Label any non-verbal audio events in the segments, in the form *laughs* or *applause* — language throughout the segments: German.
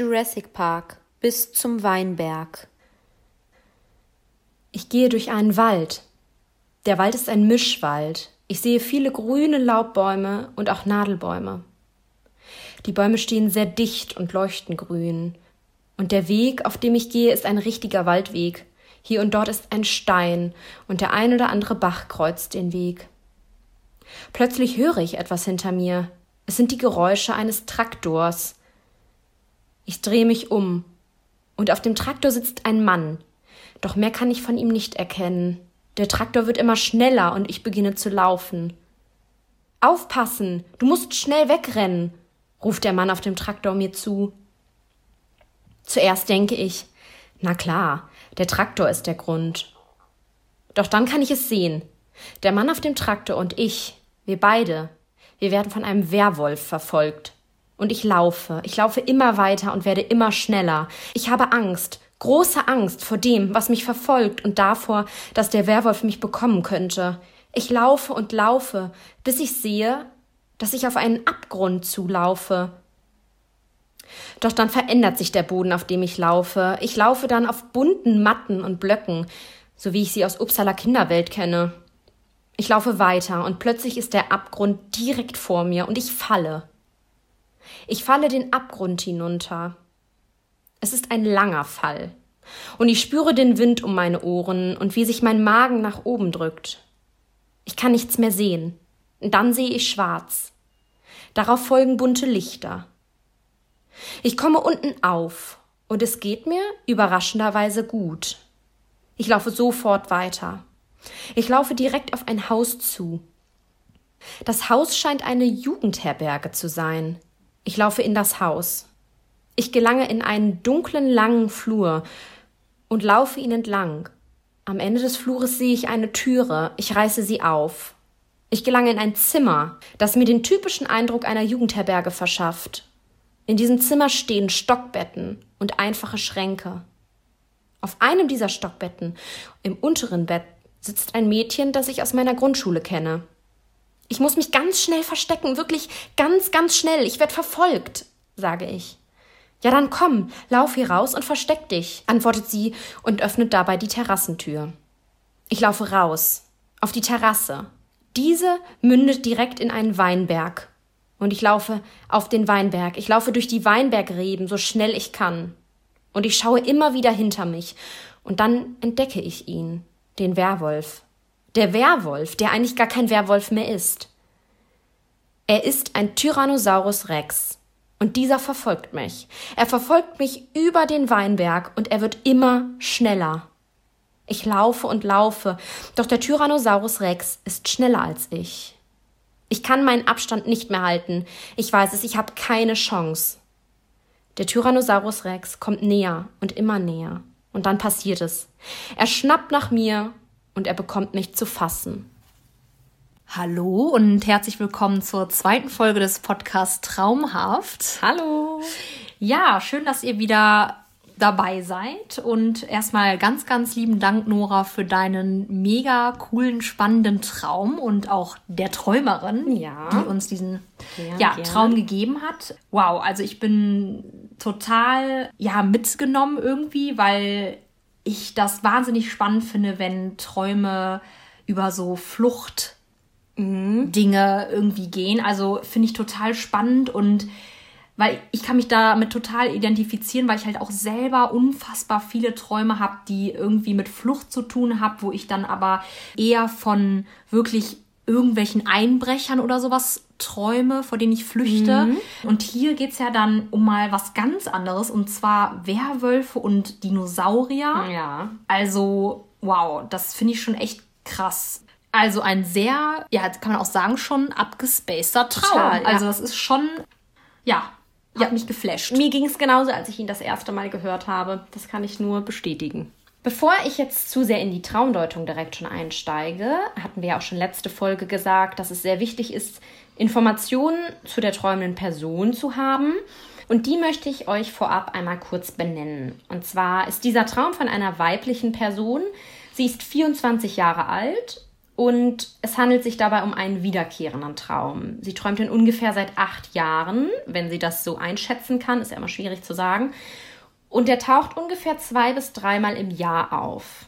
Jurassic Park bis zum Weinberg. Ich gehe durch einen Wald. Der Wald ist ein Mischwald. Ich sehe viele grüne Laubbäume und auch Nadelbäume. Die Bäume stehen sehr dicht und leuchten grün. Und der Weg, auf dem ich gehe, ist ein richtiger Waldweg. Hier und dort ist ein Stein, und der ein oder andere Bach kreuzt den Weg. Plötzlich höre ich etwas hinter mir. Es sind die Geräusche eines Traktors. Ich drehe mich um, und auf dem Traktor sitzt ein Mann. Doch mehr kann ich von ihm nicht erkennen. Der Traktor wird immer schneller und ich beginne zu laufen. Aufpassen, du musst schnell wegrennen, ruft der Mann auf dem Traktor mir zu. Zuerst denke ich, na klar, der Traktor ist der Grund. Doch dann kann ich es sehen. Der Mann auf dem Traktor und ich, wir beide, wir werden von einem Werwolf verfolgt. Und ich laufe, ich laufe immer weiter und werde immer schneller. Ich habe Angst, große Angst vor dem, was mich verfolgt und davor, dass der Werwolf mich bekommen könnte. Ich laufe und laufe, bis ich sehe, dass ich auf einen Abgrund zulaufe. Doch dann verändert sich der Boden, auf dem ich laufe. Ich laufe dann auf bunten Matten und Blöcken, so wie ich sie aus Uppsala Kinderwelt kenne. Ich laufe weiter und plötzlich ist der Abgrund direkt vor mir und ich falle. Ich falle den Abgrund hinunter. Es ist ein langer Fall. Und ich spüre den Wind um meine Ohren und wie sich mein Magen nach oben drückt. Ich kann nichts mehr sehen. Dann sehe ich schwarz. Darauf folgen bunte Lichter. Ich komme unten auf und es geht mir überraschenderweise gut. Ich laufe sofort weiter. Ich laufe direkt auf ein Haus zu. Das Haus scheint eine Jugendherberge zu sein. Ich laufe in das Haus. Ich gelange in einen dunklen, langen Flur und laufe ihn entlang. Am Ende des Flures sehe ich eine Türe. Ich reiße sie auf. Ich gelange in ein Zimmer, das mir den typischen Eindruck einer Jugendherberge verschafft. In diesem Zimmer stehen Stockbetten und einfache Schränke. Auf einem dieser Stockbetten, im unteren Bett, sitzt ein Mädchen, das ich aus meiner Grundschule kenne. Ich muss mich ganz schnell verstecken, wirklich ganz, ganz schnell. Ich werde verfolgt, sage ich. Ja, dann komm, lauf hier raus und versteck dich, antwortet sie und öffnet dabei die Terrassentür. Ich laufe raus, auf die Terrasse. Diese mündet direkt in einen Weinberg. Und ich laufe auf den Weinberg. Ich laufe durch die Weinbergreben, so schnell ich kann. Und ich schaue immer wieder hinter mich. Und dann entdecke ich ihn, den Werwolf. Der Werwolf, der eigentlich gar kein Werwolf mehr ist. Er ist ein Tyrannosaurus Rex. Und dieser verfolgt mich. Er verfolgt mich über den Weinberg und er wird immer schneller. Ich laufe und laufe, doch der Tyrannosaurus Rex ist schneller als ich. Ich kann meinen Abstand nicht mehr halten. Ich weiß es, ich habe keine Chance. Der Tyrannosaurus Rex kommt näher und immer näher. Und dann passiert es. Er schnappt nach mir und er bekommt mich zu fassen. Hallo und herzlich willkommen zur zweiten Folge des Podcasts Traumhaft. Hallo. Ja, schön, dass ihr wieder dabei seid und erstmal ganz, ganz lieben Dank, Nora, für deinen mega coolen, spannenden Traum und auch der Träumerin, ja. die uns diesen gerne, ja, Traum gegeben hat. Wow, also ich bin total ja mitgenommen irgendwie, weil ich das wahnsinnig spannend finde, wenn Träume über so Flucht mhm. Dinge irgendwie gehen. Also finde ich total spannend und weil ich kann mich damit total identifizieren, weil ich halt auch selber unfassbar viele Träume habe, die irgendwie mit Flucht zu tun haben, wo ich dann aber eher von wirklich irgendwelchen Einbrechern oder sowas träume, vor denen ich flüchte. Mhm. Und hier geht es ja dann um mal was ganz anderes, und zwar Werwölfe und Dinosaurier. Ja. Also, wow, das finde ich schon echt krass. Also ein sehr, ja, kann man auch sagen, schon abgespaceter Traum. Total, ja. Also das ist schon, ja, hat ja. mich geflasht. Mir ging es genauso, als ich ihn das erste Mal gehört habe. Das kann ich nur bestätigen. Bevor ich jetzt zu sehr in die Traumdeutung direkt schon einsteige, hatten wir ja auch schon letzte Folge gesagt, dass es sehr wichtig ist, Informationen zu der träumenden Person zu haben. Und die möchte ich euch vorab einmal kurz benennen. Und zwar ist dieser Traum von einer weiblichen Person. Sie ist 24 Jahre alt Und es handelt sich dabei um einen wiederkehrenden Traum. Sie träumt ihn ungefähr seit acht Jahren, wenn sie das so einschätzen kann, ist ja immer schwierig zu sagen. Und der taucht ungefähr zwei bis dreimal im Jahr auf.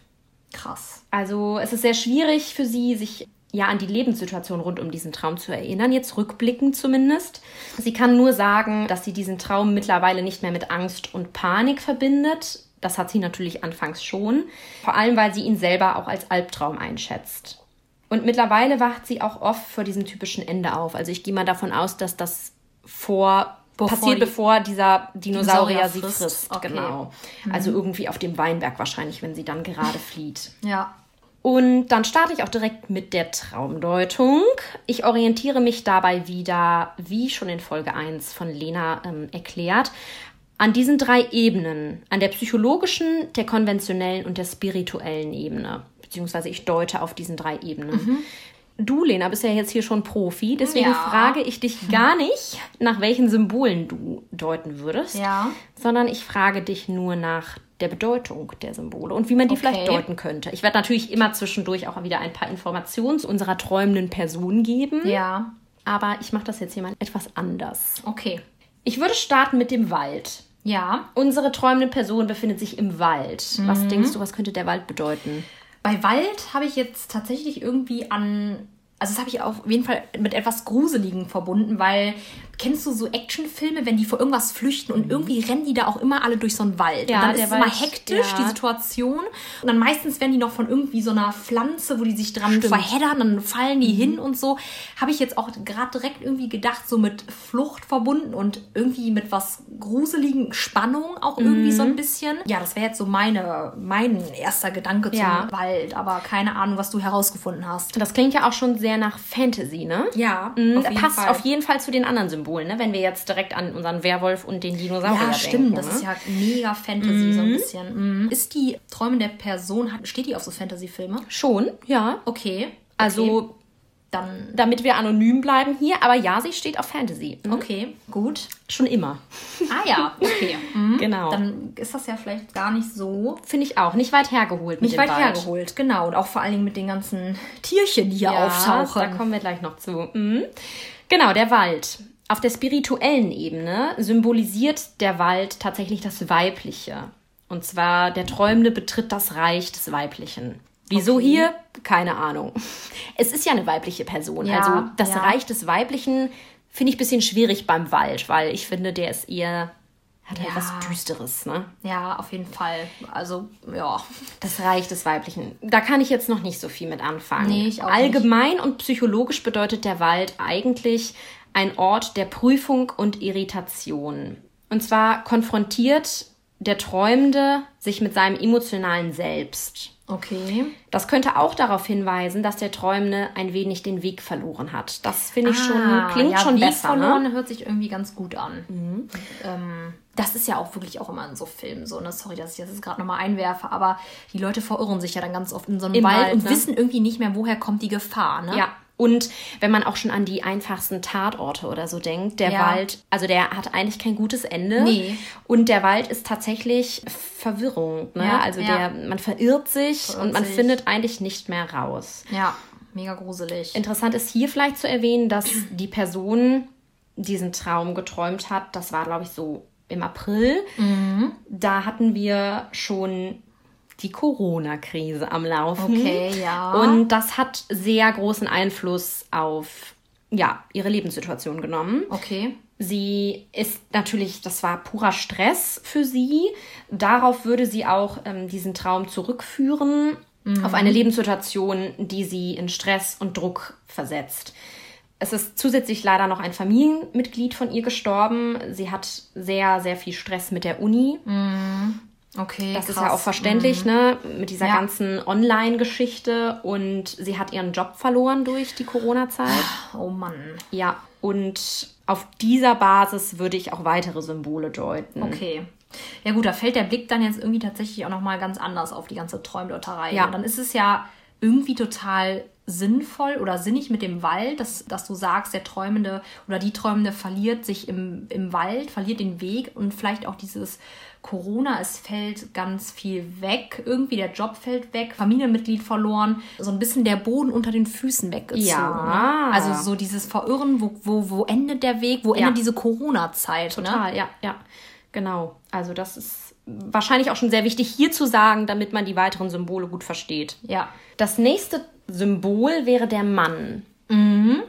Krass. Also es ist sehr schwierig für sie, sich ja an die Lebenssituation rund um diesen Traum zu erinnern, jetzt rückblickend zumindest. Sie kann nur sagen, dass sie diesen Traum mittlerweile nicht mehr mit Angst und Panik verbindet. Das hat sie natürlich anfangs schon, vor allem weil sie ihn selber auch als Albtraum einschätzt. Und mittlerweile wacht sie auch oft vor diesem typischen Ende auf. Also ich gehe mal davon aus, dass das vor bevor passiert, die bevor dieser Dinosaurier, Dinosaurier sie frisst. Okay. Genau. Mhm. Also irgendwie auf dem Weinberg wahrscheinlich, wenn sie dann gerade flieht. Ja. Und dann starte ich auch direkt mit der Traumdeutung. Ich orientiere mich dabei wieder, wie schon in Folge 1 von Lena ähm, erklärt, an diesen drei Ebenen, an der psychologischen, der konventionellen und der spirituellen Ebene. Beziehungsweise ich deute auf diesen drei Ebenen. Mhm. Du, Lena, bist ja jetzt hier schon Profi, deswegen ja. frage ich dich gar nicht, nach welchen Symbolen du deuten würdest, ja. sondern ich frage dich nur nach der Bedeutung der Symbole und wie man die okay. vielleicht deuten könnte. Ich werde natürlich immer zwischendurch auch wieder ein paar Informationen zu unserer träumenden Person geben. Ja. Aber ich mache das jetzt hier mal etwas anders. Okay. Ich würde starten mit dem Wald. Ja. Unsere träumende Person befindet sich im Wald. Mhm. Was denkst du, was könnte der Wald bedeuten? Bei Wald habe ich jetzt tatsächlich irgendwie an also das habe ich auf jeden Fall mit etwas Gruseligen verbunden, weil kennst du so Actionfilme, wenn die vor irgendwas flüchten und mhm. irgendwie rennen die da auch immer alle durch so einen Wald. Ja, und dann ist es immer hektisch, ja. die Situation. Und dann meistens werden die noch von irgendwie so einer Pflanze, wo die sich dran Stimmt. verheddern, dann fallen die mhm. hin und so. Habe ich jetzt auch gerade direkt irgendwie gedacht, so mit Flucht verbunden und irgendwie mit was gruseligen Spannung auch irgendwie mhm. so ein bisschen. Ja, das wäre jetzt so meine, mein erster Gedanke zum ja. Wald, aber keine Ahnung, was du herausgefunden hast. Das klingt ja auch schon sehr nach Fantasy, ne? Ja. Mhm, auf passt Fall. auf jeden Fall zu den anderen Symbolen. Symbolen, ne? wenn wir jetzt direkt an unseren Werwolf und den Dinosaurier denken. Ja, stimmt, denken, das ne? ist ja mega Fantasy mhm. so ein mhm. bisschen. Mhm. Ist die träumende Person, steht die auf so Fantasy-Filme? Schon, ja. Okay. Also dann. Damit wir anonym bleiben hier, aber ja, sie steht auf Fantasy. Mhm. Okay, gut. Schon immer. Ah ja, okay. *laughs* Mhm. Genau. Dann ist das ja vielleicht gar nicht so. Finde ich auch. Nicht weit hergeholt. Nicht weit Wald. hergeholt, genau. Und auch vor allen Dingen mit den ganzen Tierchen, die hier ja, auftauchen. Da kommen wir gleich noch zu. Mhm. Genau, der Wald. Auf der spirituellen Ebene symbolisiert der Wald tatsächlich das Weibliche. Und zwar der Träumende betritt das Reich des Weiblichen. Wieso okay. hier? Keine Ahnung. Es ist ja eine weibliche Person. Ja, also das ja. Reich des Weiblichen finde ich ein bisschen schwierig beim Wald, weil ich finde, der ist eher hat halt ja. was Düsteres, ne? Ja, auf jeden Fall. Also, ja. Das Reich des Weiblichen. Da kann ich jetzt noch nicht so viel mit anfangen. Nee, ich auch Allgemein nicht. und psychologisch bedeutet der Wald eigentlich ein Ort der Prüfung und Irritation. Und zwar konfrontiert der Träumende sich mit seinem emotionalen Selbst. Okay. Das könnte auch darauf hinweisen, dass der Träumende ein wenig den Weg verloren hat. Das finde ich ah, schon, klingt ja, schon Weg besser. Ne? verloren ne? hört sich irgendwie ganz gut an. Mhm. Ähm, das ist ja auch wirklich auch immer in so Filmen so, ne? Sorry, dass ich das jetzt gerade nochmal einwerfe, aber die Leute verirren sich ja dann ganz oft in so einem Wald, Wald und ne? wissen irgendwie nicht mehr, woher kommt die Gefahr, ne? Ja, und wenn man auch schon an die einfachsten Tatorte oder so denkt, der ja. Wald, also der hat eigentlich kein gutes Ende. Nee. Und der Wald ist tatsächlich Verwirrung. Ne? Ja, also ja. der, man verirrt sich verirrt und man sich. findet eigentlich nicht mehr raus. Ja, mega gruselig. Interessant ist hier vielleicht zu erwähnen, dass die Person diesen Traum geträumt hat. Das war, glaube ich, so im April. Mhm. Da hatten wir schon die Corona-Krise am Laufen. Okay, ja. Und das hat sehr großen Einfluss auf ja, ihre Lebenssituation genommen. Okay. Sie ist natürlich, das war purer Stress für sie. Darauf würde sie auch ähm, diesen Traum zurückführen, mhm. auf eine Lebenssituation, die sie in Stress und Druck versetzt. Es ist zusätzlich leider noch ein Familienmitglied von ihr gestorben. Sie hat sehr, sehr viel Stress mit der Uni. Mhm. Okay. Das krass. ist ja auch verständlich, mhm. ne? Mit dieser ja. ganzen Online-Geschichte. Und sie hat ihren Job verloren durch die Corona-Zeit. Oh Mann. Ja. Und auf dieser Basis würde ich auch weitere Symbole deuten. Okay. Ja gut, da fällt der Blick dann jetzt irgendwie tatsächlich auch nochmal ganz anders auf die ganze Träumdeuterei. Ja. Und dann ist es ja irgendwie total sinnvoll oder sinnig mit dem Wald, dass, dass du sagst, der Träumende oder die Träumende verliert sich im, im Wald, verliert den Weg und vielleicht auch dieses Corona, es fällt ganz viel weg, irgendwie der Job fällt weg, Familienmitglied verloren, so ein bisschen der Boden unter den Füßen weggezogen. Ja. Ne? Also so dieses Verirren, wo, wo, wo endet der Weg, wo ja. endet diese Corona-Zeit? Ne? Total, ne? ja, ja, genau. Also das ist wahrscheinlich auch schon sehr wichtig hier zu sagen, damit man die weiteren Symbole gut versteht. Ja. Das nächste Symbol wäre der Mann. Mhm.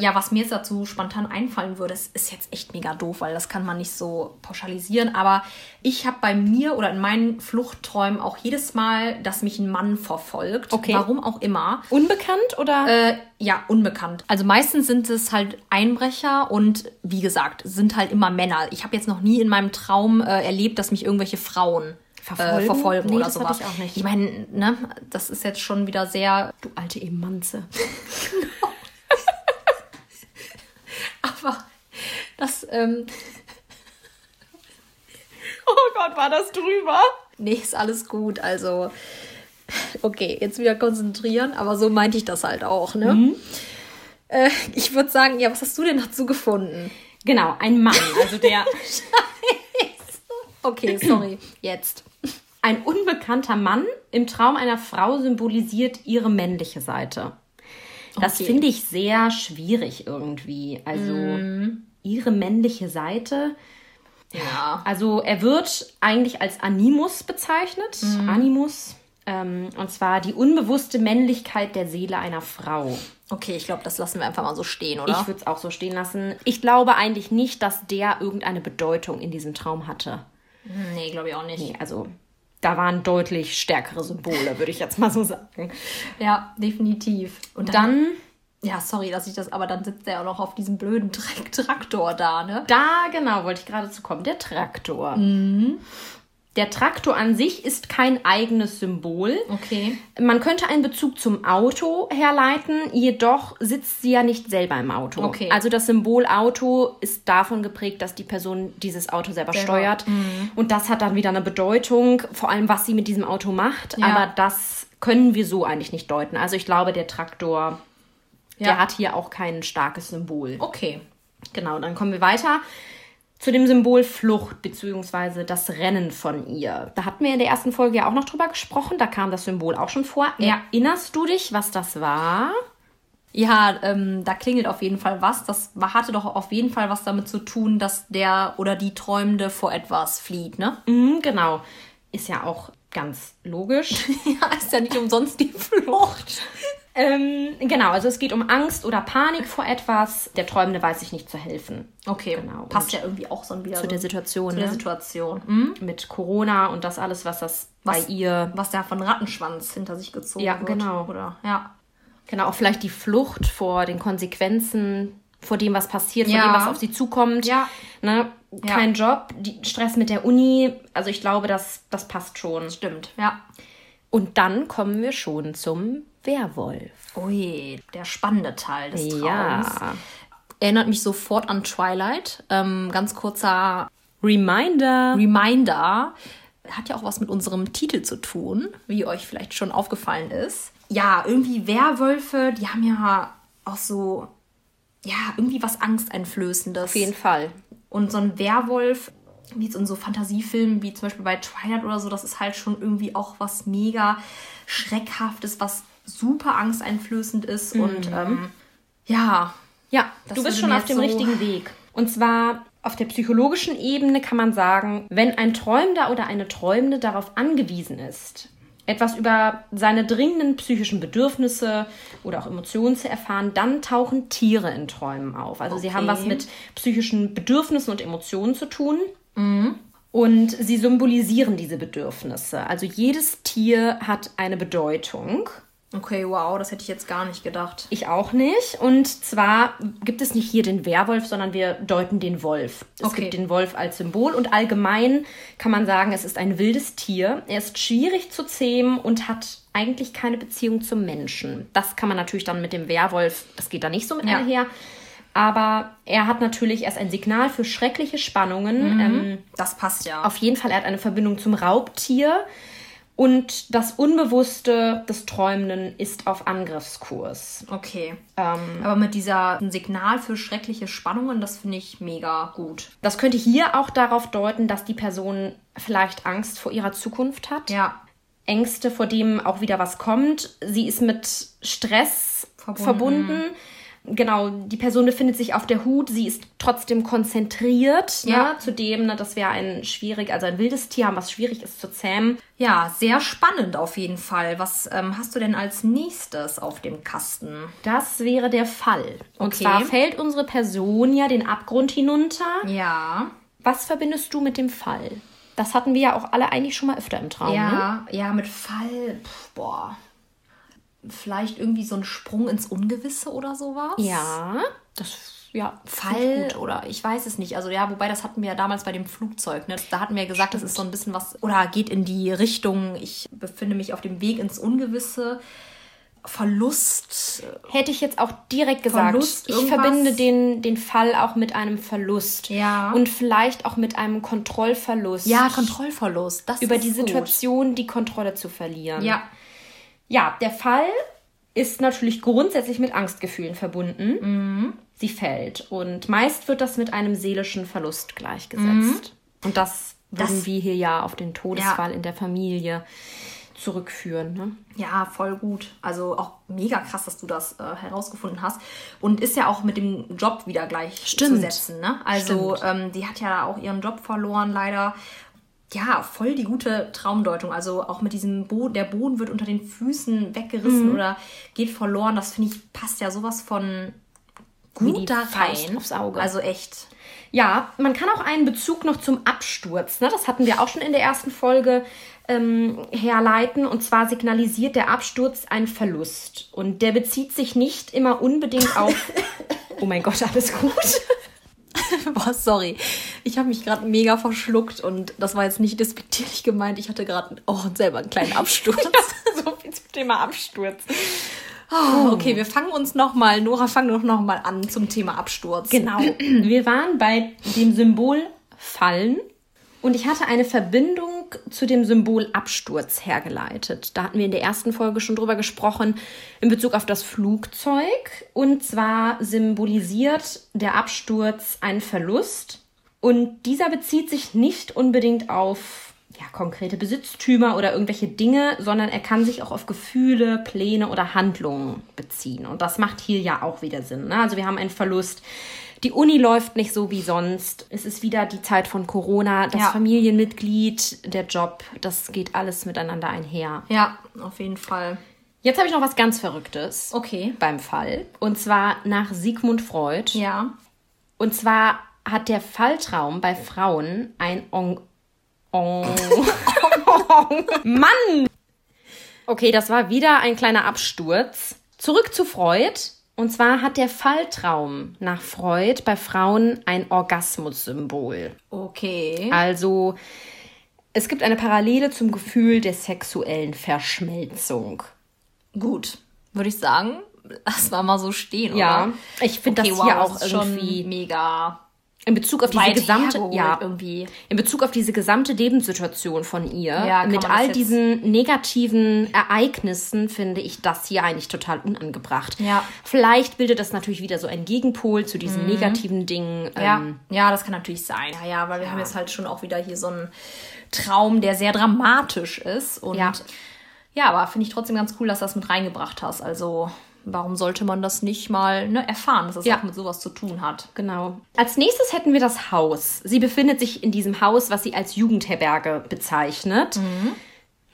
Ja, was mir jetzt dazu spontan einfallen würde, das ist jetzt echt mega doof, weil das kann man nicht so pauschalisieren. Aber ich habe bei mir oder in meinen Fluchtträumen auch jedes Mal, dass mich ein Mann verfolgt. Okay. Warum auch immer. Unbekannt oder? Äh, ja, unbekannt. Also meistens sind es halt Einbrecher und wie gesagt, sind halt immer Männer. Ich habe jetzt noch nie in meinem Traum äh, erlebt, dass mich irgendwelche Frauen verfolgen, äh, verfolgen nee, oder das sowas. Ich auch nicht. Ich meine, ne, das ist jetzt schon wieder sehr. Du alte Emanze. *laughs* *laughs* Aber das, ähm. *laughs* Oh Gott, war das drüber? Nee, ist alles gut. Also, okay, jetzt wieder konzentrieren, aber so meinte ich das halt auch, ne? Mhm. Äh, ich würde sagen, ja, was hast du denn dazu gefunden? Genau, ein Mann, also der. *laughs* okay, sorry, jetzt. Ein unbekannter Mann im Traum einer Frau symbolisiert ihre männliche Seite. Das okay. finde ich sehr schwierig irgendwie. Also mm. ihre männliche Seite. Ja. Also er wird eigentlich als Animus bezeichnet. Mm. Animus. Ähm, und zwar die unbewusste Männlichkeit der Seele einer Frau. Okay, ich glaube, das lassen wir einfach mal so stehen, oder? Ich würde es auch so stehen lassen. Ich glaube eigentlich nicht, dass der irgendeine Bedeutung in diesem Traum hatte. Nee, glaube ich auch nicht. Nee, also da waren deutlich stärkere Symbole, würde ich jetzt mal so sagen. Ja, definitiv. Und dann, ja, sorry, dass ich das, aber dann sitzt er auch noch auf diesem blöden Traktor da, ne? Da, genau, wollte ich gerade zu kommen. Der Traktor. Mhm. Der Traktor an sich ist kein eigenes Symbol. Okay. Man könnte einen Bezug zum Auto herleiten, jedoch sitzt sie ja nicht selber im Auto. Okay. Also das Symbol Auto ist davon geprägt, dass die Person dieses Auto selber, selber. steuert. Mhm. Und das hat dann wieder eine Bedeutung, vor allem was sie mit diesem Auto macht. Ja. Aber das können wir so eigentlich nicht deuten. Also ich glaube, der Traktor, ja. der hat hier auch kein starkes Symbol. Okay. Genau, dann kommen wir weiter zu dem Symbol Flucht bzw. das Rennen von ihr. Da hatten wir in der ersten Folge ja auch noch drüber gesprochen. Da kam das Symbol auch schon vor. Ja. Erinnerst du dich, was das war? Ja, ähm, da klingelt auf jeden Fall was. Das hatte doch auf jeden Fall was damit zu tun, dass der oder die Träumende vor etwas flieht, ne? Mhm, genau. Ist ja auch ganz logisch. *laughs* ja, ist ja nicht umsonst die *laughs* Flucht. Ähm, genau, also es geht um Angst oder Panik vor etwas. Der Träumende weiß sich nicht zu helfen. Okay, genau. Passt ja irgendwie auch so wieder zu so der Situation. Zu ne? der Situation. Mhm. Mit Corona und das alles, was das was, bei ihr. Was da von Rattenschwanz hinter sich gezogen ja, wird. Genau. Oder, ja. Genau, auch vielleicht die Flucht vor den Konsequenzen, vor dem, was passiert, vor ja. dem, was auf sie zukommt. Ja. Ne? Kein ja. Job, die, Stress mit der Uni. Also ich glaube, das, das passt schon. Stimmt, ja. Und dann kommen wir schon zum Werwolf. Ui, der spannende Teil des Traums. Ja. Erinnert mich sofort an Twilight. Ähm, ganz kurzer Reminder. Reminder. Hat ja auch was mit unserem Titel zu tun, wie euch vielleicht schon aufgefallen ist. Ja, irgendwie Werwölfe, die haben ja auch so, ja, irgendwie was Angsteinflößendes. Auf jeden Fall. Und so ein Werwolf, wie jetzt in so Fantasiefilmen, wie zum Beispiel bei Twilight oder so, das ist halt schon irgendwie auch was mega Schreckhaftes, was super angsteinflößend ist. Mhm. Und ähm, ja. Ja, du bist schon auf dem so richtigen Weg. Und zwar auf der psychologischen Ebene kann man sagen, wenn ein Träumender oder eine Träumende darauf angewiesen ist, etwas über seine dringenden psychischen Bedürfnisse oder auch Emotionen zu erfahren, dann tauchen Tiere in Träumen auf. Also okay. sie haben was mit psychischen Bedürfnissen und Emotionen zu tun. Mhm. Und sie symbolisieren diese Bedürfnisse. Also jedes Tier hat eine Bedeutung. Okay, wow, das hätte ich jetzt gar nicht gedacht. Ich auch nicht. Und zwar gibt es nicht hier den Werwolf, sondern wir deuten den Wolf. Es okay. gibt den Wolf als Symbol und allgemein kann man sagen, es ist ein wildes Tier. Er ist schwierig zu zähmen und hat eigentlich keine Beziehung zum Menschen. Das kann man natürlich dann mit dem Werwolf, das geht da nicht so mit ja. einher. Aber er hat natürlich erst ein Signal für schreckliche Spannungen. Mhm. Ähm, das passt ja. Auf jeden Fall, er hat eine Verbindung zum Raubtier. Und das Unbewusste des Träumenden ist auf Angriffskurs. Okay. Ähm, Aber mit dieser Signal für schreckliche Spannungen, das finde ich mega gut. Das könnte hier auch darauf deuten, dass die Person vielleicht Angst vor ihrer Zukunft hat. Ja. Ängste, vor dem auch wieder was kommt. Sie ist mit Stress verbunden. verbunden genau, die Person befindet sich auf der Hut, sie ist trotzdem konzentriert. Ne? Ja. Ne? Zudem, ne, das wäre ein schwierig, also ein wildes Tier, was schwierig ist zu zähmen. Ja, sehr spannend auf jeden Fall. Was ähm, hast du denn als nächstes auf dem Kasten? Das wäre der Fall. Und okay. zwar fällt unsere Person ja den Abgrund hinunter. Ja. Was verbindest du mit dem Fall? Das hatten wir ja auch alle eigentlich schon mal öfter im Traum. Ja, ne? ja, mit Fall. Pff, boah vielleicht irgendwie so ein Sprung ins Ungewisse oder sowas. Ja, das ja, Fall oder ich weiß es nicht. Also ja, wobei das hatten wir ja damals bei dem Flugzeug. Ne? Da hatten wir ja gesagt, Stimmt. das ist so ein bisschen was oder geht in die Richtung, ich befinde mich auf dem Weg ins Ungewisse. Verlust. Hätte ich jetzt auch direkt gesagt. Verlust, ich verbinde den, den Fall auch mit einem Verlust. Ja. Und vielleicht auch mit einem Kontrollverlust. Ja, Kontrollverlust. Das über die Situation gut. die Kontrolle zu verlieren. Ja. Ja, der Fall ist natürlich grundsätzlich mit Angstgefühlen verbunden. Mhm. Sie fällt. Und meist wird das mit einem seelischen Verlust gleichgesetzt. Mhm. Und das würden das, wir hier ja auf den Todesfall ja. in der Familie zurückführen. Ne? Ja, voll gut. Also auch mega krass, dass du das äh, herausgefunden hast. Und ist ja auch mit dem Job wieder gleich Stimmt. zu setzen. Ne? Also ähm, die hat ja auch ihren Job verloren leider ja, voll die gute Traumdeutung. Also auch mit diesem Boden, der Boden wird unter den Füßen weggerissen mhm. oder geht verloren. Das finde ich passt ja sowas von gut da rein. Aufs Auge. Also echt. Ja, man kann auch einen Bezug noch zum Absturz, ne? das hatten wir auch schon in der ersten Folge, ähm, herleiten. Und zwar signalisiert der Absturz einen Verlust. Und der bezieht sich nicht immer unbedingt auf. *laughs* oh mein Gott, alles gut. *laughs* Boah, sorry. Ich habe mich gerade mega verschluckt und das war jetzt nicht despektierlich gemeint. Ich hatte gerade oh, selber einen kleinen Absturz. *laughs* ja, so viel zum Thema Absturz. Oh, okay, wir fangen uns nochmal, Nora, fang doch nochmal an zum Thema Absturz. Genau. *clears throat* Wir waren bei dem Symbol Fallen und ich hatte eine Verbindung zu dem Symbol Absturz hergeleitet. Da hatten wir in der ersten Folge schon drüber gesprochen, in Bezug auf das Flugzeug. Und zwar symbolisiert der Absturz einen Verlust. Und dieser bezieht sich nicht unbedingt auf ja, konkrete Besitztümer oder irgendwelche Dinge, sondern er kann sich auch auf Gefühle, Pläne oder Handlungen beziehen. Und das macht hier ja auch wieder Sinn. Ne? Also wir haben einen Verlust die Uni läuft nicht so wie sonst. Es ist wieder die Zeit von Corona. Das ja. Familienmitglied, der Job, das geht alles miteinander einher. Ja, auf jeden Fall. Jetzt habe ich noch was ganz Verrücktes. Okay. Beim Fall. Und zwar nach Sigmund Freud. Ja. Und zwar hat der Falltraum bei Frauen ein On. On. *laughs* Mann! Okay, das war wieder ein kleiner Absturz. Zurück zu Freud. Und zwar hat der Falltraum nach Freud bei Frauen ein Orgasmussymbol. Okay. Also es gibt eine Parallele zum Gefühl der sexuellen Verschmelzung. Gut, würde ich sagen, lass mal mal so stehen. Ja, oder? ich finde okay, das hier wow, auch irgendwie mega in Bezug auf diese gesamte ja irgendwie in Bezug auf diese gesamte Lebenssituation von ihr ja, mit all diesen negativen Ereignissen finde ich das hier eigentlich total unangebracht. Ja. Vielleicht bildet das natürlich wieder so ein Gegenpol zu diesen mhm. negativen Dingen. Ja. Ähm, ja, das kann natürlich sein. Ja, ja weil wir ja. haben jetzt halt schon auch wieder hier so einen Traum, der sehr dramatisch ist und ja, ja aber finde ich trotzdem ganz cool, dass du das mit reingebracht hast. Also warum sollte man das nicht mal ne, erfahren, dass es ja. auch mit sowas zu tun hat? Genau. Als nächstes hätten wir das Haus. Sie befindet sich in diesem Haus, was sie als Jugendherberge bezeichnet. Mhm.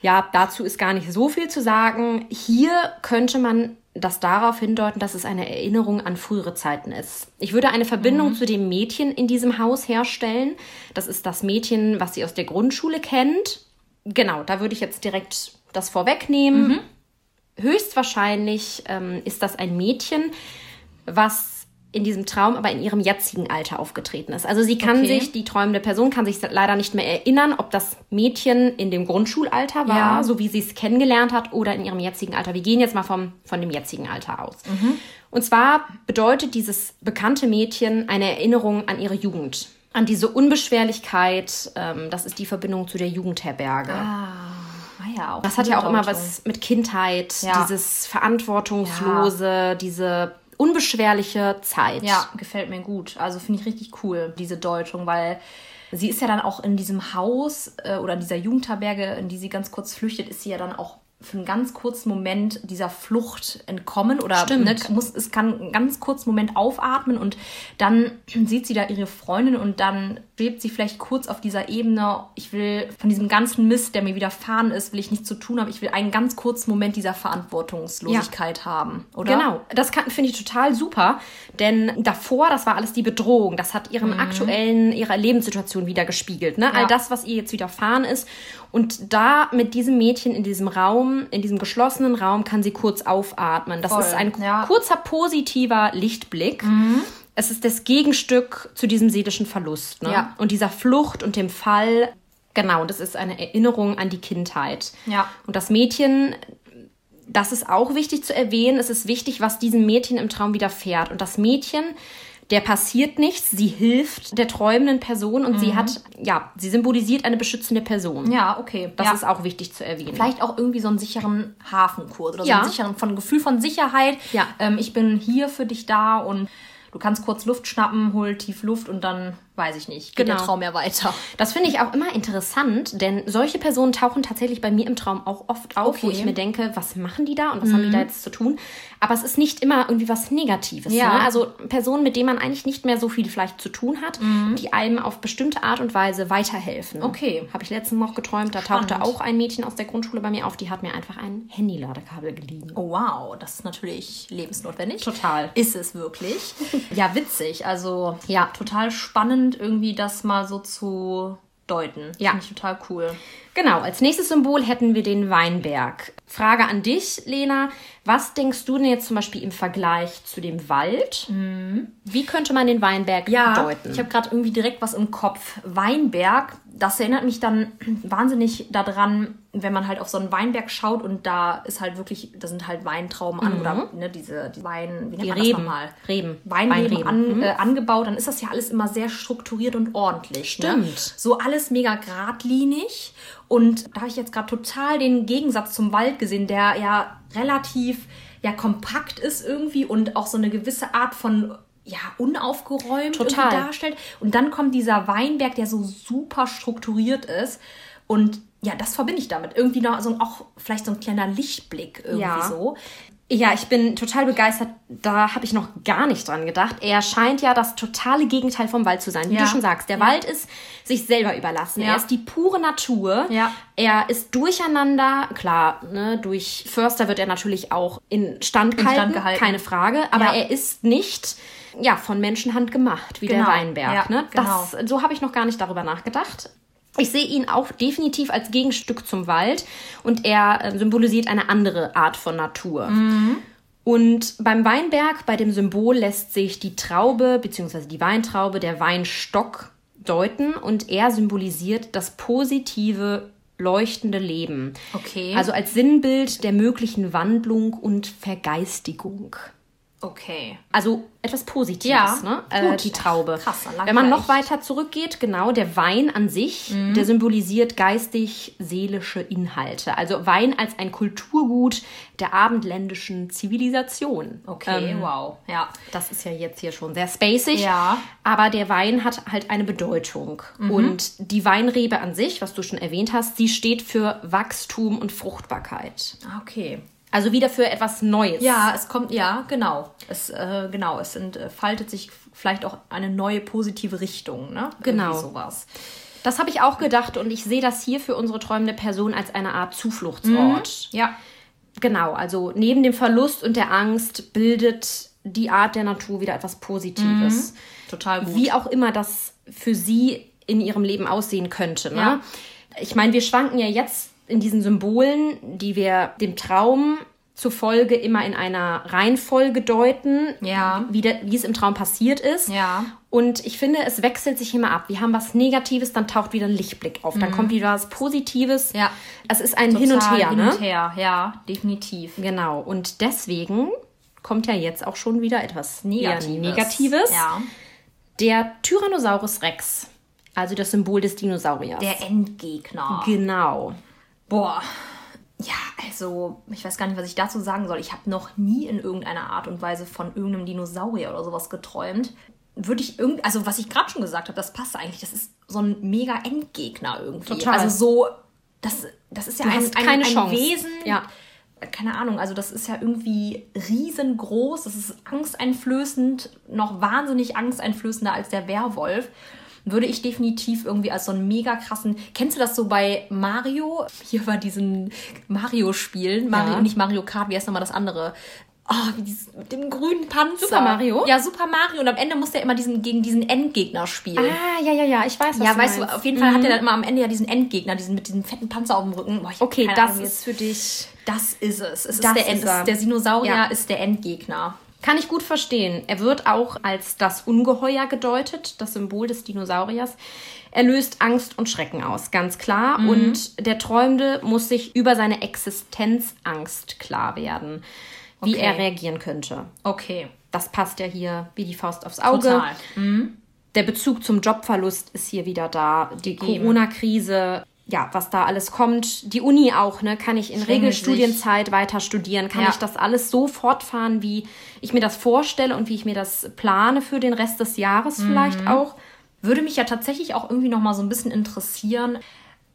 Ja, dazu ist gar nicht so viel zu sagen. Hier könnte man das darauf hindeuten, dass es eine Erinnerung an frühere Zeiten ist. Ich würde eine Verbindung mhm. zu dem Mädchen in diesem Haus herstellen. Das ist das Mädchen, was sie aus der Grundschule kennt. Genau, da würde ich jetzt direkt das vorwegnehmen. Mhm höchstwahrscheinlich ähm, ist das ein Mädchen, was in diesem Traum aber in ihrem jetzigen Alter aufgetreten ist. Also sie kann okay. sich, die träumende Person kann sich leider nicht mehr erinnern, ob das Mädchen in dem Grundschulalter war, ja. so wie sie es kennengelernt hat, oder in ihrem jetzigen Alter. Wir gehen jetzt mal vom, von dem jetzigen Alter aus. Mhm. Und zwar bedeutet dieses bekannte Mädchen eine Erinnerung an ihre Jugend, an diese Unbeschwerlichkeit. Ähm, das ist die Verbindung zu der Jugendherberge. Ah ja, auch. Das hat ja auch immer was mit Kindheit, ja. dieses Verantwortungslose, ja. diese unbeschwerliche Zeit. Ja, gefällt mir gut. Also finde ich richtig cool, diese Deutung, weil sie ist ja dann auch in diesem Haus äh, oder in dieser Jugendherberge, in die sie ganz kurz flüchtet, ist sie ja dann auch für einen ganz kurzen Moment dieser Flucht entkommen oder ne, muss, es kann einen ganz kurzen Moment aufatmen und dann sieht sie da ihre Freundin und dann schwebt sie vielleicht kurz auf dieser Ebene, ich will von diesem ganzen Mist, der mir widerfahren ist, will ich nichts zu tun haben, ich will einen ganz kurzen Moment dieser Verantwortungslosigkeit ja. haben, oder? Genau, das finde ich total super, denn davor, das war alles die Bedrohung, das hat ihren mhm. aktuellen, ihre Lebenssituation wieder gespiegelt, ne? Ja. All das, was ihr jetzt widerfahren ist und da mit diesem Mädchen in diesem Raum, in diesem geschlossenen Raum, kann sie kurz aufatmen. Das Voll. ist ein ja. kurzer positiver Lichtblick. Mhm. Es ist das Gegenstück zu diesem seelischen Verlust. Ne? Ja. Und dieser Flucht und dem Fall, genau, das ist eine Erinnerung an die Kindheit. Ja. Und das Mädchen, das ist auch wichtig zu erwähnen. Es ist wichtig, was diesem Mädchen im Traum widerfährt. Und das Mädchen der passiert nichts, sie hilft der träumenden Person und mhm. sie hat, ja, sie symbolisiert eine beschützende Person. Ja, okay. Das ja. ist auch wichtig zu erwähnen. Vielleicht auch irgendwie so einen sicheren Hafenkurs oder so ja. einen sicheren von Gefühl von Sicherheit. Ja. Ähm, ich bin hier für dich da und du kannst kurz Luft schnappen, hol tief Luft und dann weiß ich nicht, geht genau. der Traum ja weiter. Das finde ich auch immer interessant, denn solche Personen tauchen tatsächlich bei mir im Traum auch oft auf, okay. wo ich mir denke, was machen die da und was mhm. haben die da jetzt zu tun? Aber es ist nicht immer irgendwie was Negatives. Ja. Ne? Also Personen, mit denen man eigentlich nicht mehr so viel vielleicht zu tun hat, mhm. die einem auf bestimmte Art und Weise weiterhelfen. Okay. Habe ich letztens noch geträumt, da Spannend. tauchte auch ein Mädchen aus der Grundschule bei mir auf, die hat mir einfach ein Handy-Ladekabel geliehen. Oh wow, das ist natürlich lebensnotwendig. Total. Ist es wirklich. ja, witzig. Also ja, total spannend spannend, irgendwie das mal so zu deuten. Ja. Finde ich total cool. Genau, als nächstes Symbol hätten wir den Weinberg. Frage an dich, Lena. Was denkst du denn jetzt zum Beispiel im Vergleich zu dem Wald? Mhm. Wie könnte man den Weinberg ja, deuten? Ich habe gerade irgendwie direkt was im Kopf. Weinberg, das erinnert mich dann *clears throat* wahnsinnig daran, wenn man halt auf so einen Weinberg schaut und da ist halt wirklich, da sind halt Weintrauben an mhm. oder ne, diese die Wein, wie nennt die man Reben. das nochmal? Reben. Weinreben, Weinreben. An, mhm. äh, angebaut, dann ist das ja alles immer sehr strukturiert und ordentlich. Ne? Stimmt. Ne? So alles mega geradlinig. Und da habe ich jetzt gerade total den Gegensatz zum Wald gesehen, der ja relativ ja kompakt ist irgendwie und auch so eine gewisse Art von ja, unaufgeräumt Total. darstellt. Und dann kommt dieser Weinberg, der so super strukturiert ist. Und ja, das verbinde ich damit. Irgendwie noch so auch vielleicht so ein kleiner Lichtblick irgendwie ja. so. Ja, ich bin total begeistert. Da habe ich noch gar nicht dran gedacht. Er scheint ja das totale Gegenteil vom Wald zu sein. Wie ja. du schon sagst, der ja. Wald ist sich selber überlassen. Ja. Er ist die pure Natur. Ja. Er ist durcheinander. Klar, ne, durch Förster wird er natürlich auch in Stand, in Stand gehalten, keine Frage. Aber er ist nicht ja, von Menschenhand gemacht, wie genau. der Weinberg. ne? Das, genau. So habe ich noch gar nicht darüber nachgedacht. Ich sehe ihn auch definitiv als Gegenstück zum Wald und er äh, symbolisiert eine andere Art von Natur. Mhm. Und beim Weinberg, bei dem Symbol, lässt sich die Traube bzw. die Weintraube, der Weinstock deuten und er symbolisiert das positive, leuchtende Leben. Okay. Also als Sinnbild der möglichen Wandlung und Vergeistigung. Okay. Also etwas Positives, ja, ne? Äh, die Traube. Krass, Wenn man noch weiter zurückgeht, genau, der Wein an sich, mhm. der symbolisiert geistig-seelische Inhalte. Also Wein als ein Kulturgut der abendländischen Zivilisation. Okay, ähm, wow. Ja. Das ist ja jetzt hier schon sehr spacig. Ja. Aber der Wein hat halt eine Bedeutung. Mhm. Und die Weinrebe an sich, was du schon erwähnt hast, sie steht für Wachstum und Fruchtbarkeit. Okay. Also wieder für etwas Neues. Ja, es kommt, ja, genau. Es, äh, genau, es entfaltet sich vielleicht auch eine neue positive Richtung, ne? Genau. Irgendwie sowas. Das habe ich auch gedacht und ich sehe das hier für unsere träumende Person als eine Art Zufluchtsort. Mhm. Ja. Genau, also neben dem Verlust und der Angst bildet die Art der Natur wieder etwas Positives. Mhm. Total gut. Wie auch immer das für sie in ihrem Leben aussehen könnte. Ne? Ja. Ich meine, wir schwanken ja jetzt in diesen Symbolen, die wir dem Traum zufolge immer in einer Reihenfolge deuten, ja. wie, der, wie es im Traum passiert ist. Ja. Und ich finde, es wechselt sich immer ab. Wir haben was Negatives, dann taucht wieder ein Lichtblick auf. Dann mhm. kommt wieder was Positives. Ja. Es ist ein Total Hin und Her. Hin ne? und her, ja, definitiv. Genau. Und deswegen kommt ja jetzt auch schon wieder etwas Negatives. Negatives. Ja. Der Tyrannosaurus Rex. Also das Symbol des Dinosauriers. Der Endgegner. Genau. Boah, ja, also ich weiß gar nicht, was ich dazu sagen soll. Ich habe noch nie in irgendeiner Art und Weise von irgendeinem Dinosaurier oder sowas geträumt. Würde ich irgendwie, also was ich gerade schon gesagt habe, das passt eigentlich. Das ist so ein mega Endgegner irgendwie. Total. Also so, das, das ist ja ein, ein, ein Wesen. Ja keine Ahnung, also das ist ja irgendwie riesengroß, das ist angsteinflößend, noch wahnsinnig angsteinflößender als der Werwolf. Würde ich definitiv irgendwie als so einen mega krassen. Kennst du das so bei Mario? Hier war diesen Mario-Spielen. Mario, ja. nicht Mario Kart, wie heißt nochmal das andere? Oh, wie dieses, mit dem grünen Panzer. Super Mario? Ja, Super Mario. Und am Ende muss er immer diesen, gegen diesen Endgegner spielen. Ah, ja, ja, ja, ich weiß, was Ja, du weißt meinst. du, auf jeden Fall mhm. hat er dann immer am Ende ja diesen Endgegner, diesen mit diesem fetten Panzer auf dem Rücken. Boah, okay, das Ahnung, ist für dich. Das ist es. es ist der, ist der Dinosaurier ja. ist der Endgegner. Kann ich gut verstehen. Er wird auch als das Ungeheuer gedeutet, das Symbol des Dinosauriers. Er löst Angst und Schrecken aus, ganz klar. Mhm. Und der Träumende muss sich über seine Existenzangst klar werden wie okay. er reagieren könnte. Okay. Das passt ja hier wie die Faust aufs Auge. Total. Mhm. Der Bezug zum Jobverlust ist hier wieder da. Die Corona-Krise, ja, was da alles kommt. Die Uni auch, ne? Kann ich in Regelstudienzeit weiter studieren? Kann ja. ich das alles so fortfahren, wie ich mir das vorstelle und wie ich mir das plane für den Rest des Jahres mhm. vielleicht auch? Würde mich ja tatsächlich auch irgendwie noch mal so ein bisschen interessieren,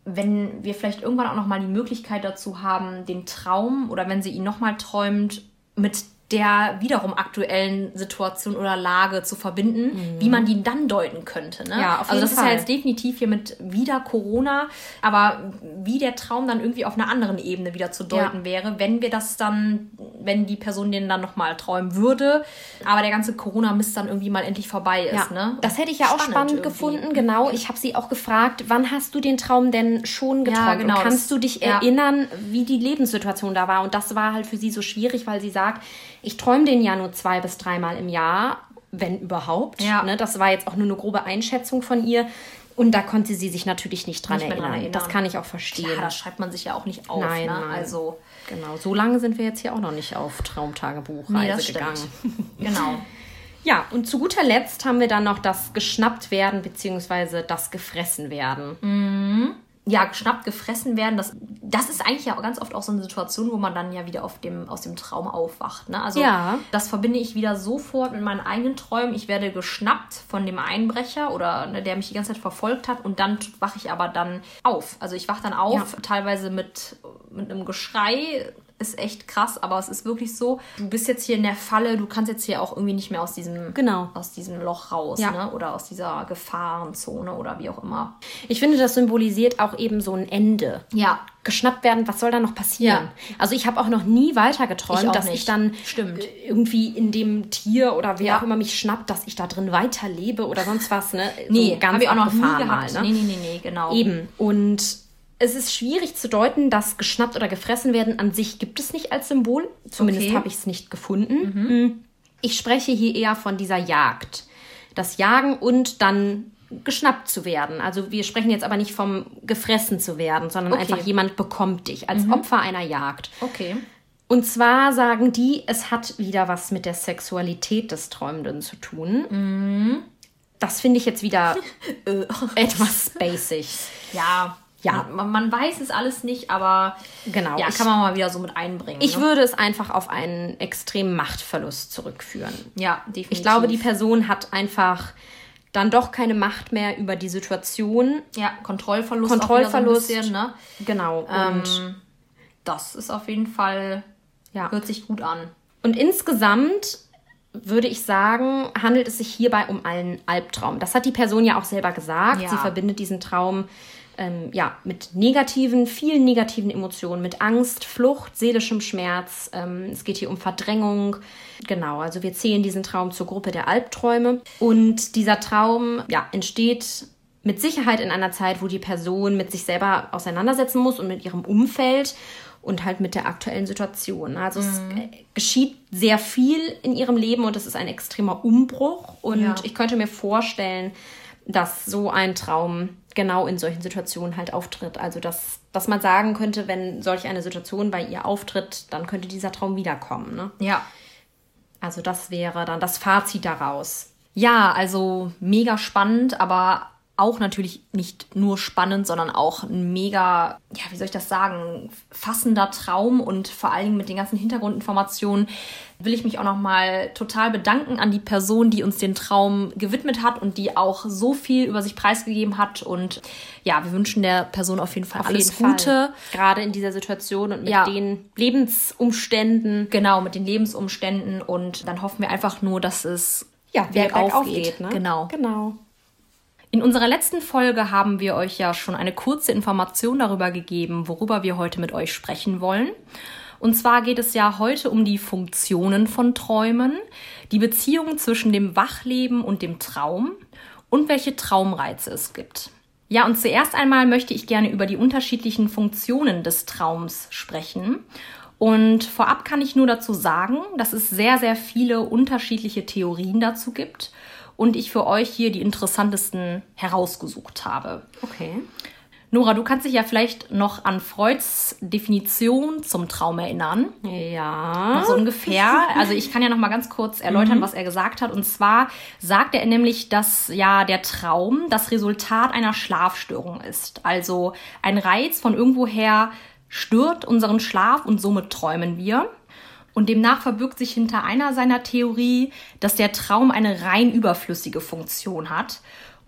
wenn wir vielleicht irgendwann auch noch mal die Möglichkeit dazu haben, den Traum oder wenn sie ihn noch mal träumt, mit der wiederum aktuellen Situation oder Lage zu verbinden, mhm. wie man die dann deuten könnte. Ne? Ja, auf also das Fall. ist ja jetzt definitiv hier mit wieder Corona, aber wie der Traum dann irgendwie auf einer anderen Ebene wieder zu deuten ja. wäre, wenn wir das dann, wenn die Person den dann nochmal träumen würde, aber der ganze Corona-Mist dann irgendwie mal endlich vorbei ist. Ja. Ne? Das hätte ich ja spannend auch spannend irgendwie. gefunden, genau. Ich habe sie auch gefragt, wann hast du den Traum denn schon geträumt? Ja, genau, und kannst du dich erinnern, wie die Lebenssituation da war? Und das war halt für sie so schwierig, weil sie sagt, ich träume den ja nur zwei bis dreimal im Jahr, wenn überhaupt. Ja. Ne, das war jetzt auch nur eine grobe Einschätzung von ihr. Und da konnte sie sich natürlich nicht dran, nicht erinnern. erinnern. Das kann ich auch verstehen. Klar, das schreibt man sich ja auch nicht auf. Nein, ne? nein. Also genau. So lange sind wir jetzt hier auch noch nicht auf Traumtagebuchreise nee, gegangen. *laughs* genau. Ja, und zu guter Letzt haben wir dann noch das geschnappt werden bzw. das gefressen werden. Mhm ja, geschnappt, gefressen werden, das, das ist eigentlich ja ganz oft auch so eine Situation, wo man dann ja wieder auf dem, aus dem Traum aufwacht. Ne? Also ja. das verbinde ich wieder sofort mit meinen eigenen Träumen. Ich werde geschnappt von dem Einbrecher oder ne, der mich die ganze Zeit verfolgt hat und dann wache ich aber dann auf. Also ich wache dann auf, ja. teilweise mit, mit einem Geschrei, ist echt krass, aber es ist wirklich so, du bist jetzt hier in der Falle, du kannst jetzt hier auch irgendwie nicht mehr aus diesem, genau. aus diesem Loch raus, ja. ne? Oder aus dieser Gefahrenzone oder wie auch immer. Ich finde, das symbolisiert auch eben so ein Ende. Ja. Geschnappt werden, was soll da noch passieren? Ja. Also ich habe auch noch nie weiter geträumt, ich dass nicht. ich dann Stimmt. irgendwie in dem Tier oder wer ja. auch immer mich schnappt, dass ich da drin weiterlebe oder sonst was, ne? So nee, ganz ich auch noch nie gehabt. Mal, ne? Nee, nee, nee, nee, genau. Eben. Und es ist schwierig zu deuten, dass geschnappt oder gefressen werden an sich gibt es nicht als Symbol. Zumindest okay. habe ich es nicht gefunden. Mhm. Hm. Ich spreche hier eher von dieser Jagd. Das Jagen und dann geschnappt zu werden. Also wir sprechen jetzt aber nicht vom gefressen zu werden, sondern okay. einfach jemand bekommt dich als mhm. Opfer einer Jagd. Okay. Und zwar sagen die, es hat wieder was mit der Sexualität des Träumenden zu tun. Mhm. Das finde ich jetzt wieder *laughs* äh. etwas basic. Ja, ja, man, weiß es alles nicht, aber genau, ja, kann man mal wieder so mit einbringen. Ich ne? würde es einfach auf einen extremen Machtverlust zurückführen. Ja, definitiv. Ich glaube, die Person hat einfach dann doch keine Macht mehr über die Situation. Ja, Kontrollverlust. Kontrollverlust. So bisschen, ne? Genau. Und ähm, das ist auf jeden Fall, ja. hört sich gut an. Und insgesamt würde ich sagen, handelt es sich hierbei um einen Albtraum. Das hat die Person ja auch selber gesagt. Ja. Sie verbindet diesen Traum ähm, ja, mit negativen, vielen negativen Emotionen, mit Angst, Flucht, seelischem Schmerz. Ähm, es geht hier um Verdrängung. Genau, also wir zählen diesen Traum zur Gruppe der Albträume. Und dieser Traum ja, entsteht mit Sicherheit in einer Zeit, wo die Person mit sich selber auseinandersetzen muss und mit ihrem Umfeld und halt mit der aktuellen Situation. Also mhm. es geschieht sehr viel in ihrem Leben und es ist ein extremer Umbruch. Und ja. ich könnte mir vorstellen, dass so ein Traum genau in solchen Situationen halt auftritt. Also dass, dass man sagen könnte, wenn solch eine Situation bei ihr auftritt, dann könnte dieser Traum wiederkommen. Ne? Ja. Also das wäre dann das Fazit daraus. Ja, also mega spannend, aber auch natürlich nicht nur spannend, sondern auch ein mega, ja, wie soll ich das sagen, fassender Traum und vor allen Dingen mit den ganzen Hintergrundinformationen will ich mich auch nochmal total bedanken an die Person, die uns den Traum gewidmet hat und die auch so viel über sich preisgegeben hat. Und ja, wir wünschen der Person auf jeden Fall auf alles jeden Gute. Fall. Gerade in dieser Situation und mit ja. den Lebensumständen. Genau, mit den Lebensumständen. Und dann hoffen wir einfach nur, dass es ja, bergauf geht. geht ne? Genau. Genau. In unserer letzten Folge haben wir euch ja schon eine kurze Information darüber gegeben, worüber wir heute mit euch sprechen wollen. Und zwar geht es ja heute um die Funktionen von Träumen, die Beziehung zwischen dem Wachleben und dem Traum und welche Traumreize es gibt. Ja, und zuerst einmal möchte ich gerne über die unterschiedlichen Funktionen des Traums sprechen. Und vorab kann ich nur dazu sagen, dass es sehr, sehr viele unterschiedliche Theorien dazu gibt und ich für euch hier die interessantesten herausgesucht habe. Okay. Nora, du kannst dich ja vielleicht noch an Freuds Definition zum Traum erinnern. Ja. So ungefähr. Also ich kann ja noch mal ganz kurz erläutern, mhm. was er gesagt hat. Und zwar sagte er nämlich, dass ja der Traum das Resultat einer Schlafstörung ist. Also ein Reiz von irgendwoher stört unseren Schlaf und somit träumen wir. Und demnach verbirgt sich hinter einer seiner Theorie, dass der Traum eine rein überflüssige Funktion hat.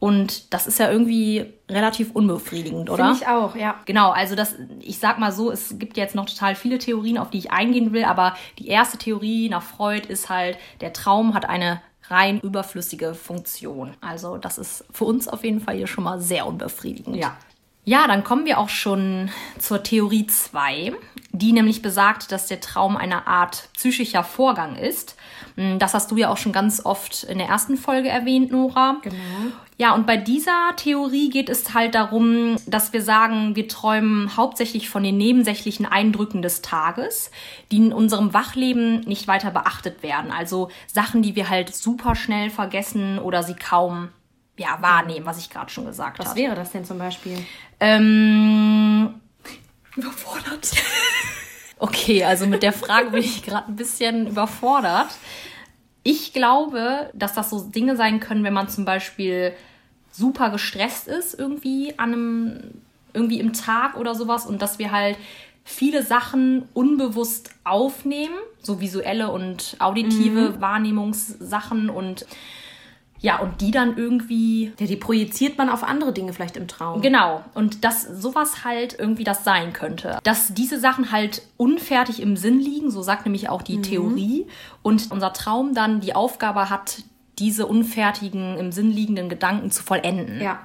Und das ist ja irgendwie relativ unbefriedigend, oder? Finde ich auch, ja. Genau, also das, ich sag mal so, es gibt jetzt noch total viele Theorien, auf die ich eingehen will, aber die erste Theorie nach Freud ist halt, der Traum hat eine rein überflüssige Funktion. Also das ist für uns auf jeden Fall hier schon mal sehr unbefriedigend. Ja. Ja, dann kommen wir auch schon zur Theorie 2, die nämlich besagt, dass der Traum eine Art psychischer Vorgang ist. Hm, das hast du ja auch schon ganz oft in der ersten Folge erwähnt, Nora. Genau. Ja, und bei dieser Theorie geht es halt darum, dass wir sagen, wir träumen hauptsächlich von den nebensächlichen Eindrücken des Tages, die in unserem Wachleben nicht weiter beachtet werden. Also Sachen, die wir halt super schnell vergessen oder sie kaum ja, wahrnehmen, was ich gerade schon gesagt habe. Was wäre das denn zum Beispiel? Ähm, überfordert. Okay, also mit der Frage bin ich gerade ein bisschen überfordert. Ich glaube, dass das so Dinge sein können, wenn man zum Beispiel super gestresst ist irgendwie an einem irgendwie im Tag oder sowas und dass wir halt viele Sachen unbewusst aufnehmen, so visuelle und auditive mhm. Wahrnehmungssachen und ja, und die dann irgendwie. Ja, die projiziert man auf andere Dinge vielleicht im Traum. Genau. Und dass sowas halt irgendwie das sein könnte. Dass diese Sachen halt unfertig im Sinn liegen, so sagt nämlich auch die mhm. Theorie. Und unser Traum dann die Aufgabe hat, diese unfertigen, im Sinn liegenden Gedanken zu vollenden. Ja.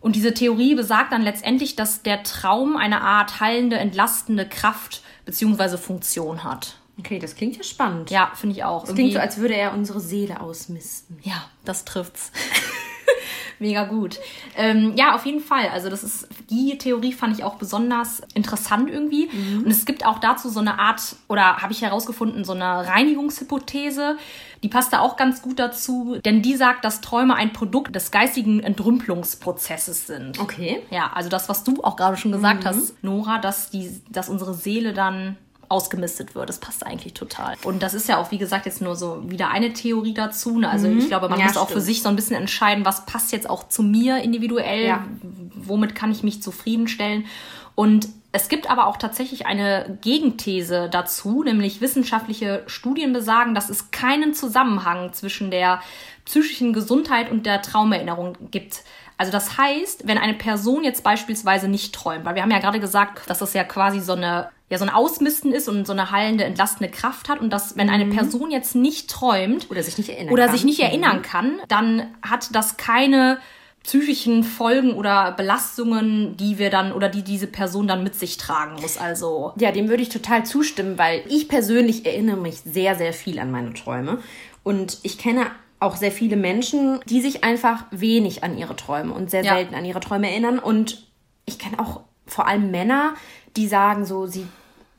Und diese Theorie besagt dann letztendlich, dass der Traum eine Art heilende, entlastende Kraft bzw. Funktion hat. Okay, das klingt ja spannend. Ja, finde ich auch. Es klingt so, als würde er unsere Seele ausmisten. Ja, das trifft's. *laughs* Mega gut. Ähm, ja, auf jeden Fall. Also das ist die Theorie fand ich auch besonders interessant irgendwie. Mhm. Und es gibt auch dazu so eine Art oder habe ich herausgefunden so eine Reinigungshypothese. Die passt da auch ganz gut dazu, denn die sagt, dass Träume ein Produkt des geistigen Entrümpelungsprozesses sind. Okay. Ja, also das, was du auch gerade schon gesagt mhm. hast, Nora, dass die, dass unsere Seele dann ausgemistet wird. Das passt eigentlich total. Und das ist ja auch, wie gesagt, jetzt nur so wieder eine Theorie dazu. Ne? Also mhm. ich glaube, man ja, muss auch für sich so ein bisschen entscheiden, was passt jetzt auch zu mir individuell, ja. womit kann ich mich zufriedenstellen. Und es gibt aber auch tatsächlich eine Gegenthese dazu, nämlich wissenschaftliche Studien besagen, dass es keinen Zusammenhang zwischen der psychischen Gesundheit und der Traumerinnerung gibt. Also das heißt, wenn eine Person jetzt beispielsweise nicht träumt, weil wir haben ja gerade gesagt, dass das ja quasi so eine ja so ein Ausmisten ist und so eine heilende, entlastende Kraft hat und dass wenn eine mhm. Person jetzt nicht träumt oder sich nicht erinnern oder kann, sich nicht erinnern mhm. kann, dann hat das keine psychischen Folgen oder Belastungen, die wir dann oder die diese Person dann mit sich tragen muss. Also ja, dem würde ich total zustimmen, weil ich persönlich erinnere mich sehr sehr viel an meine Träume und ich kenne auch sehr viele Menschen, die sich einfach wenig an ihre Träume und sehr ja. selten an ihre Träume erinnern. Und ich kenne auch vor allem Männer, die sagen so, sie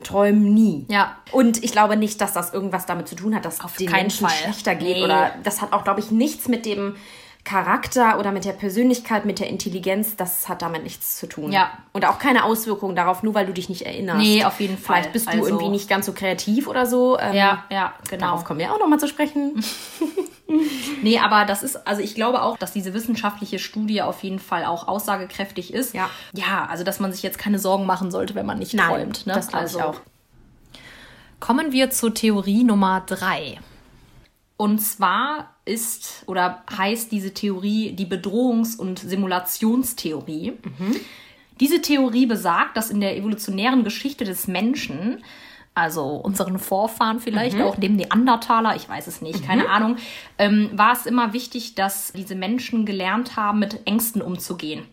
träumen nie. Ja. Und ich glaube nicht, dass das irgendwas damit zu tun hat, dass es den Menschen Fall. schlechter geht. Nee. Oder das hat auch, glaube ich, nichts mit dem Charakter oder mit der Persönlichkeit, mit der Intelligenz, das hat damit nichts zu tun. Ja. Und auch keine Auswirkungen darauf, nur weil du dich nicht erinnerst. Nee, auf jeden Fall. Vielleicht bist du also irgendwie nicht ganz so kreativ oder so. Ähm, ja, ja, genau. Darauf kommen wir auch nochmal zu sprechen. *laughs* *laughs* nee, aber das ist, also ich glaube auch, dass diese wissenschaftliche Studie auf jeden Fall auch aussagekräftig ist. Ja. Ja, also dass man sich jetzt keine Sorgen machen sollte, wenn man nicht Nein, träumt. Ne? das glaube also, ich auch. Kommen wir zur Theorie Nummer drei. Und zwar ist oder heißt diese Theorie die Bedrohungs- und Simulationstheorie. Diese Theorie besagt, dass in der evolutionären Geschichte des Menschen, also unseren Vorfahren vielleicht, auch dem Neandertaler, ich weiß es nicht, keine Ahnung, ähm, war es immer wichtig, dass diese Menschen gelernt haben, mit Ängsten umzugehen.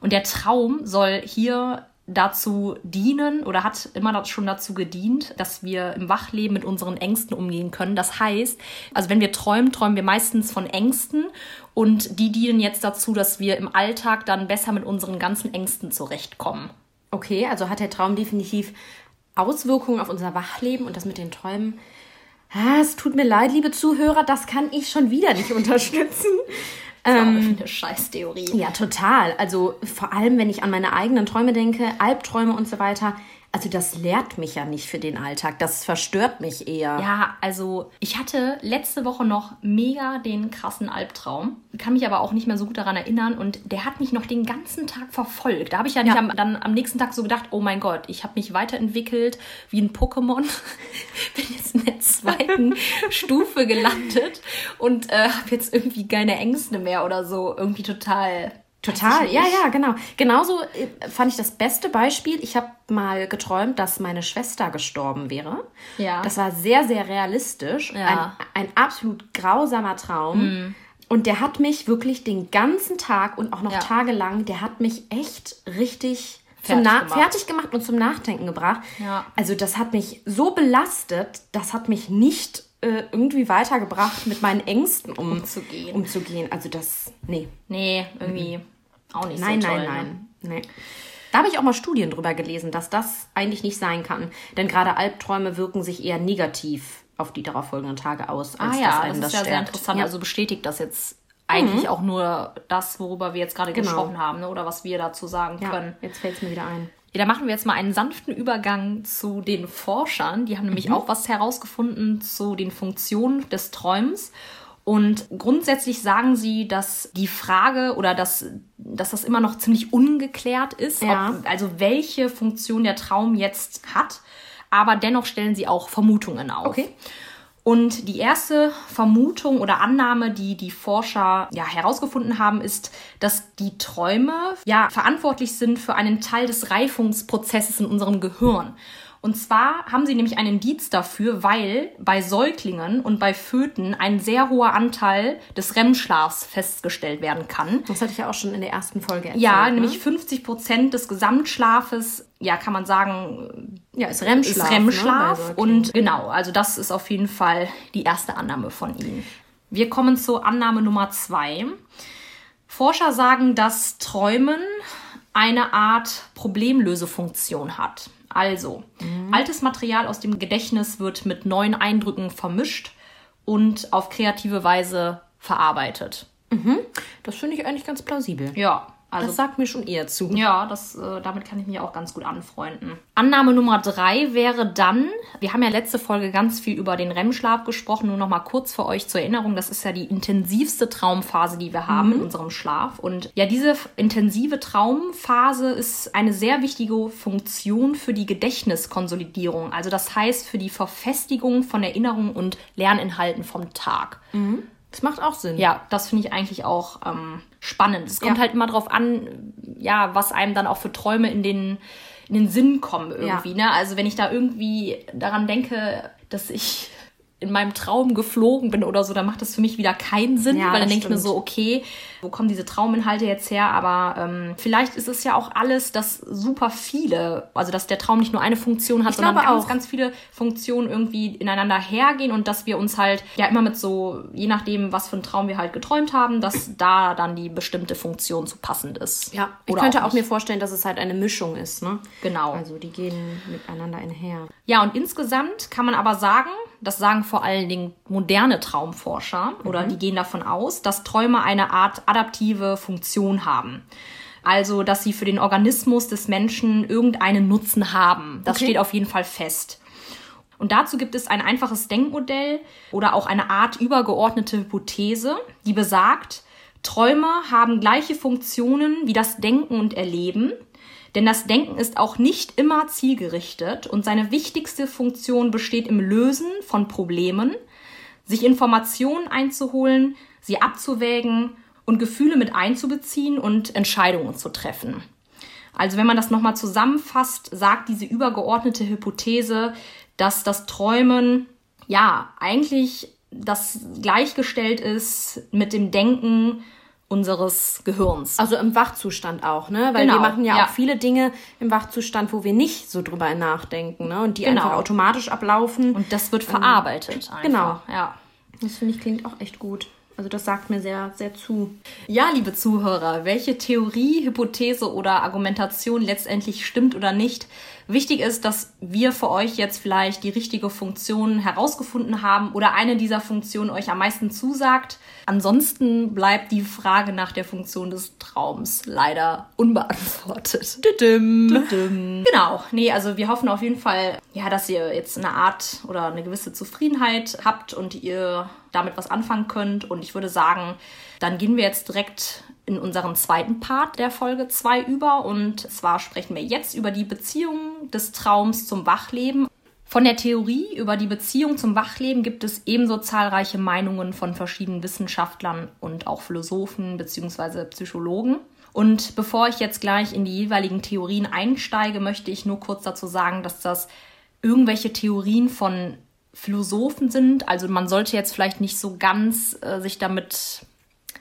Und der Traum soll hier dazu dienen oder hat immer schon dazu gedient, dass wir im Wachleben mit unseren Ängsten umgehen können. Das heißt, also wenn wir träumen, träumen wir meistens von Ängsten und die dienen jetzt dazu, dass wir im Alltag dann besser mit unseren ganzen Ängsten zurechtkommen. Okay, also hat der Traum definitiv Auswirkungen auf unser Wachleben und das mit den Träumen. Ah, es tut mir leid, liebe Zuhörer, das kann ich schon wieder nicht *laughs* unterstützen. Auch eine Scheißtheorie. Ja, total. Also vor allem, wenn ich an meine eigenen Träume denke, Albträume und so weiter. Also das lehrt mich ja nicht für den Alltag. Das verstört mich eher. Ja, also ich hatte letzte Woche noch mega den krassen Albtraum, kann mich aber auch nicht mehr so gut daran erinnern und der hat mich noch den ganzen Tag verfolgt. Da habe ich ja, Ja. am, dann am nächsten Tag so gedacht, oh mein Gott, ich habe mich weiterentwickelt wie ein Pokémon, *laughs* bin jetzt in der zweiten *laughs* Stufe gelandet und äh, habe jetzt irgendwie keine Ängste mehr oder so. Irgendwie total... Total, ja, ja, genau. Genauso äh, fand ich das beste Beispiel. Ich habe mal geträumt, dass meine Schwester gestorben wäre. Ja. Das war sehr, sehr realistisch. Ja. Ein, ein absolut grausamer Traum. Und der hat mich wirklich den ganzen Tag und auch noch Ja. tagelang, der hat mich echt richtig Fertig gemacht. fertig gemacht und zum Nachdenken gebracht. Ja. Also das hat mich so belastet, das hat mich nicht äh, irgendwie weitergebracht, mit meinen Ängsten um, Umzugehen. umzugehen. Also das, nee. Nee, irgendwie auch nicht Nein, so toll. nein, ne? nein, nein. Da habe ich auch mal Studien drüber gelesen, dass das eigentlich nicht sein kann. Denn gerade Albträume wirken sich eher negativ auf die darauffolgenden Tage aus, als Ah ja, einem das ist ja sehr interessant. Ja. Mhm. Also bestätigt das jetzt eigentlich auch nur das, worüber wir jetzt gerade Genau. gesprochen haben, ne? oder was wir dazu sagen ja, können. jetzt fällt es mir wieder ein. Ja, da machen wir jetzt mal einen sanften Übergang zu den Forschern. Die haben nämlich Mhm. auch was herausgefunden zu den Funktionen des Träumens. Und grundsätzlich sagen sie, dass die Frage oder dass, dass das immer noch ziemlich ungeklärt ist, Ja. ob, also welche Funktion der Traum jetzt hat. Aber dennoch stellen sie auch Vermutungen auf. Okay. Und die erste Vermutung oder Annahme, die die Forscher ja herausgefunden haben, ist, dass die Träume ja verantwortlich sind für einen Teil des Reifungsprozesses in unserem Gehirn. Und zwar haben sie nämlich einen Indiz dafür, weil bei Säuglingen und bei Föten ein sehr hoher Anteil des REM-Schlafs festgestellt werden kann. Das hatte ich ja auch schon in der ersten Folge erzählt. Ja, ne? nämlich 50 Prozent des Gesamtschlafes, ja, kann man sagen, ja, ist REM-Schlaf. ist REM-Schlaf. Ne, bei Säuglingen. und genau, also das ist auf jeden Fall die erste Annahme von Ihnen. Wir kommen zur Annahme Nummer zwei. Forscher sagen, dass Träumen eine Art Problemlösefunktion hat. Also, altes Material aus dem Gedächtnis wird mit neuen Eindrücken vermischt und auf kreative Weise verarbeitet. das finde ich eigentlich ganz plausibel. Ja, also das sagt mir schon eher zu. ja, das, äh, damit kann ich mich auch ganz gut anfreunden. Annahme Nummer drei wäre dann, wir haben ja letzte Folge ganz viel über den REM-Schlaf gesprochen, nur noch mal kurz für euch zur Erinnerung, das ist ja die intensivste Traumphase, die wir haben in unserem Schlaf. Und ja, diese intensive Traumphase ist eine sehr wichtige Funktion für die Gedächtniskonsolidierung. Also das heißt für die Verfestigung von Erinnerungen und Lerninhalten vom Tag. Das macht auch Sinn. Ja, das finde ich eigentlich auch ähm, spannend. Es kommt Ja. halt immer drauf an, ja, was einem dann auch für Träume in den, in den Sinn kommen irgendwie. Ne? Also wenn ich da irgendwie daran denke, dass ich in meinem Traum geflogen bin oder so, dann macht das für mich wieder keinen Sinn, Ja, weil dann denke ich mir so, okay, wo kommen diese Trauminhalte jetzt her? Aber ähm, vielleicht ist es ja auch alles, dass super viele, also dass der Traum nicht nur eine Funktion hat, Ich sondern ganz, auch. ganz viele Funktionen irgendwie ineinander hergehen und dass wir uns halt ja immer mit so, je nachdem, was für einen Traum wir halt geträumt haben, dass da dann die bestimmte Funktion zu passend ist. Ja, ich Oder könnte auch, nicht. mir vorstellen, dass es halt eine Mischung ist, ne? Genau. Also die gehen miteinander einher. Ja, und insgesamt kann man aber sagen, das sagen vor allen Dingen moderne Traumforscher oder die gehen davon aus, dass Träume eine Art adaptive Funktion haben. Also, dass sie für den Organismus des Menschen irgendeinen Nutzen haben. Das Okay. steht auf jeden Fall fest. Und dazu gibt es ein einfaches Denkmodell oder auch eine Art übergeordnete Hypothese, die besagt, Träume haben gleiche Funktionen wie das Denken und Erleben, denn das Denken ist auch nicht immer zielgerichtet und seine wichtigste Funktion besteht im Lösen von Problemen, sich Informationen einzuholen, sie abzuwägen und Gefühle mit einzubeziehen und Entscheidungen zu treffen. Also wenn man das nochmal zusammenfasst, sagt diese übergeordnete Hypothese, dass das Träumen ja eigentlich das gleichgestellt ist mit dem Denken unseres Gehirns. Also im Wachzustand auch, ne? Weil genau. wir machen ja, ja, auch viele Dinge im Wachzustand, wo wir nicht so drüber nachdenken, ne? Und die genau. einfach automatisch ablaufen. Und das wird verarbeitet. Ähm, genau. Ja. Das finde ich klingt auch echt gut. Also das sagt mir sehr, sehr zu. Ja, liebe Zuhörer, welche Theorie, Hypothese oder Argumentation letztendlich stimmt oder nicht, Wichtig ist, dass wir für euch jetzt vielleicht die richtige Funktion herausgefunden haben oder eine dieser Funktionen euch am meisten zusagt. Ansonsten bleibt die Frage nach der Funktion des Traums leider unbeantwortet. Düdüm. Düdüm. Genau. Nee, also wir hoffen auf jeden Fall, ja, dass ihr jetzt eine Art oder eine gewisse Zufriedenheit habt und ihr damit was anfangen könnt. Und ich würde sagen, dann gehen wir jetzt direkt in unseren zweiten Part der Folge 2 über. Und zwar sprechen wir jetzt über die Beziehung des Traums zum Wachleben. Von der Theorie über die Beziehung zum Wachleben gibt es ebenso zahlreiche Meinungen von verschiedenen Wissenschaftlern und auch Philosophen bzw. Psychologen. Und bevor ich jetzt gleich in die jeweiligen Theorien einsteige, möchte ich nur kurz dazu sagen, dass das irgendwelche Theorien von Philosophen sind. Also man sollte jetzt vielleicht nicht so ganz äh, sich damit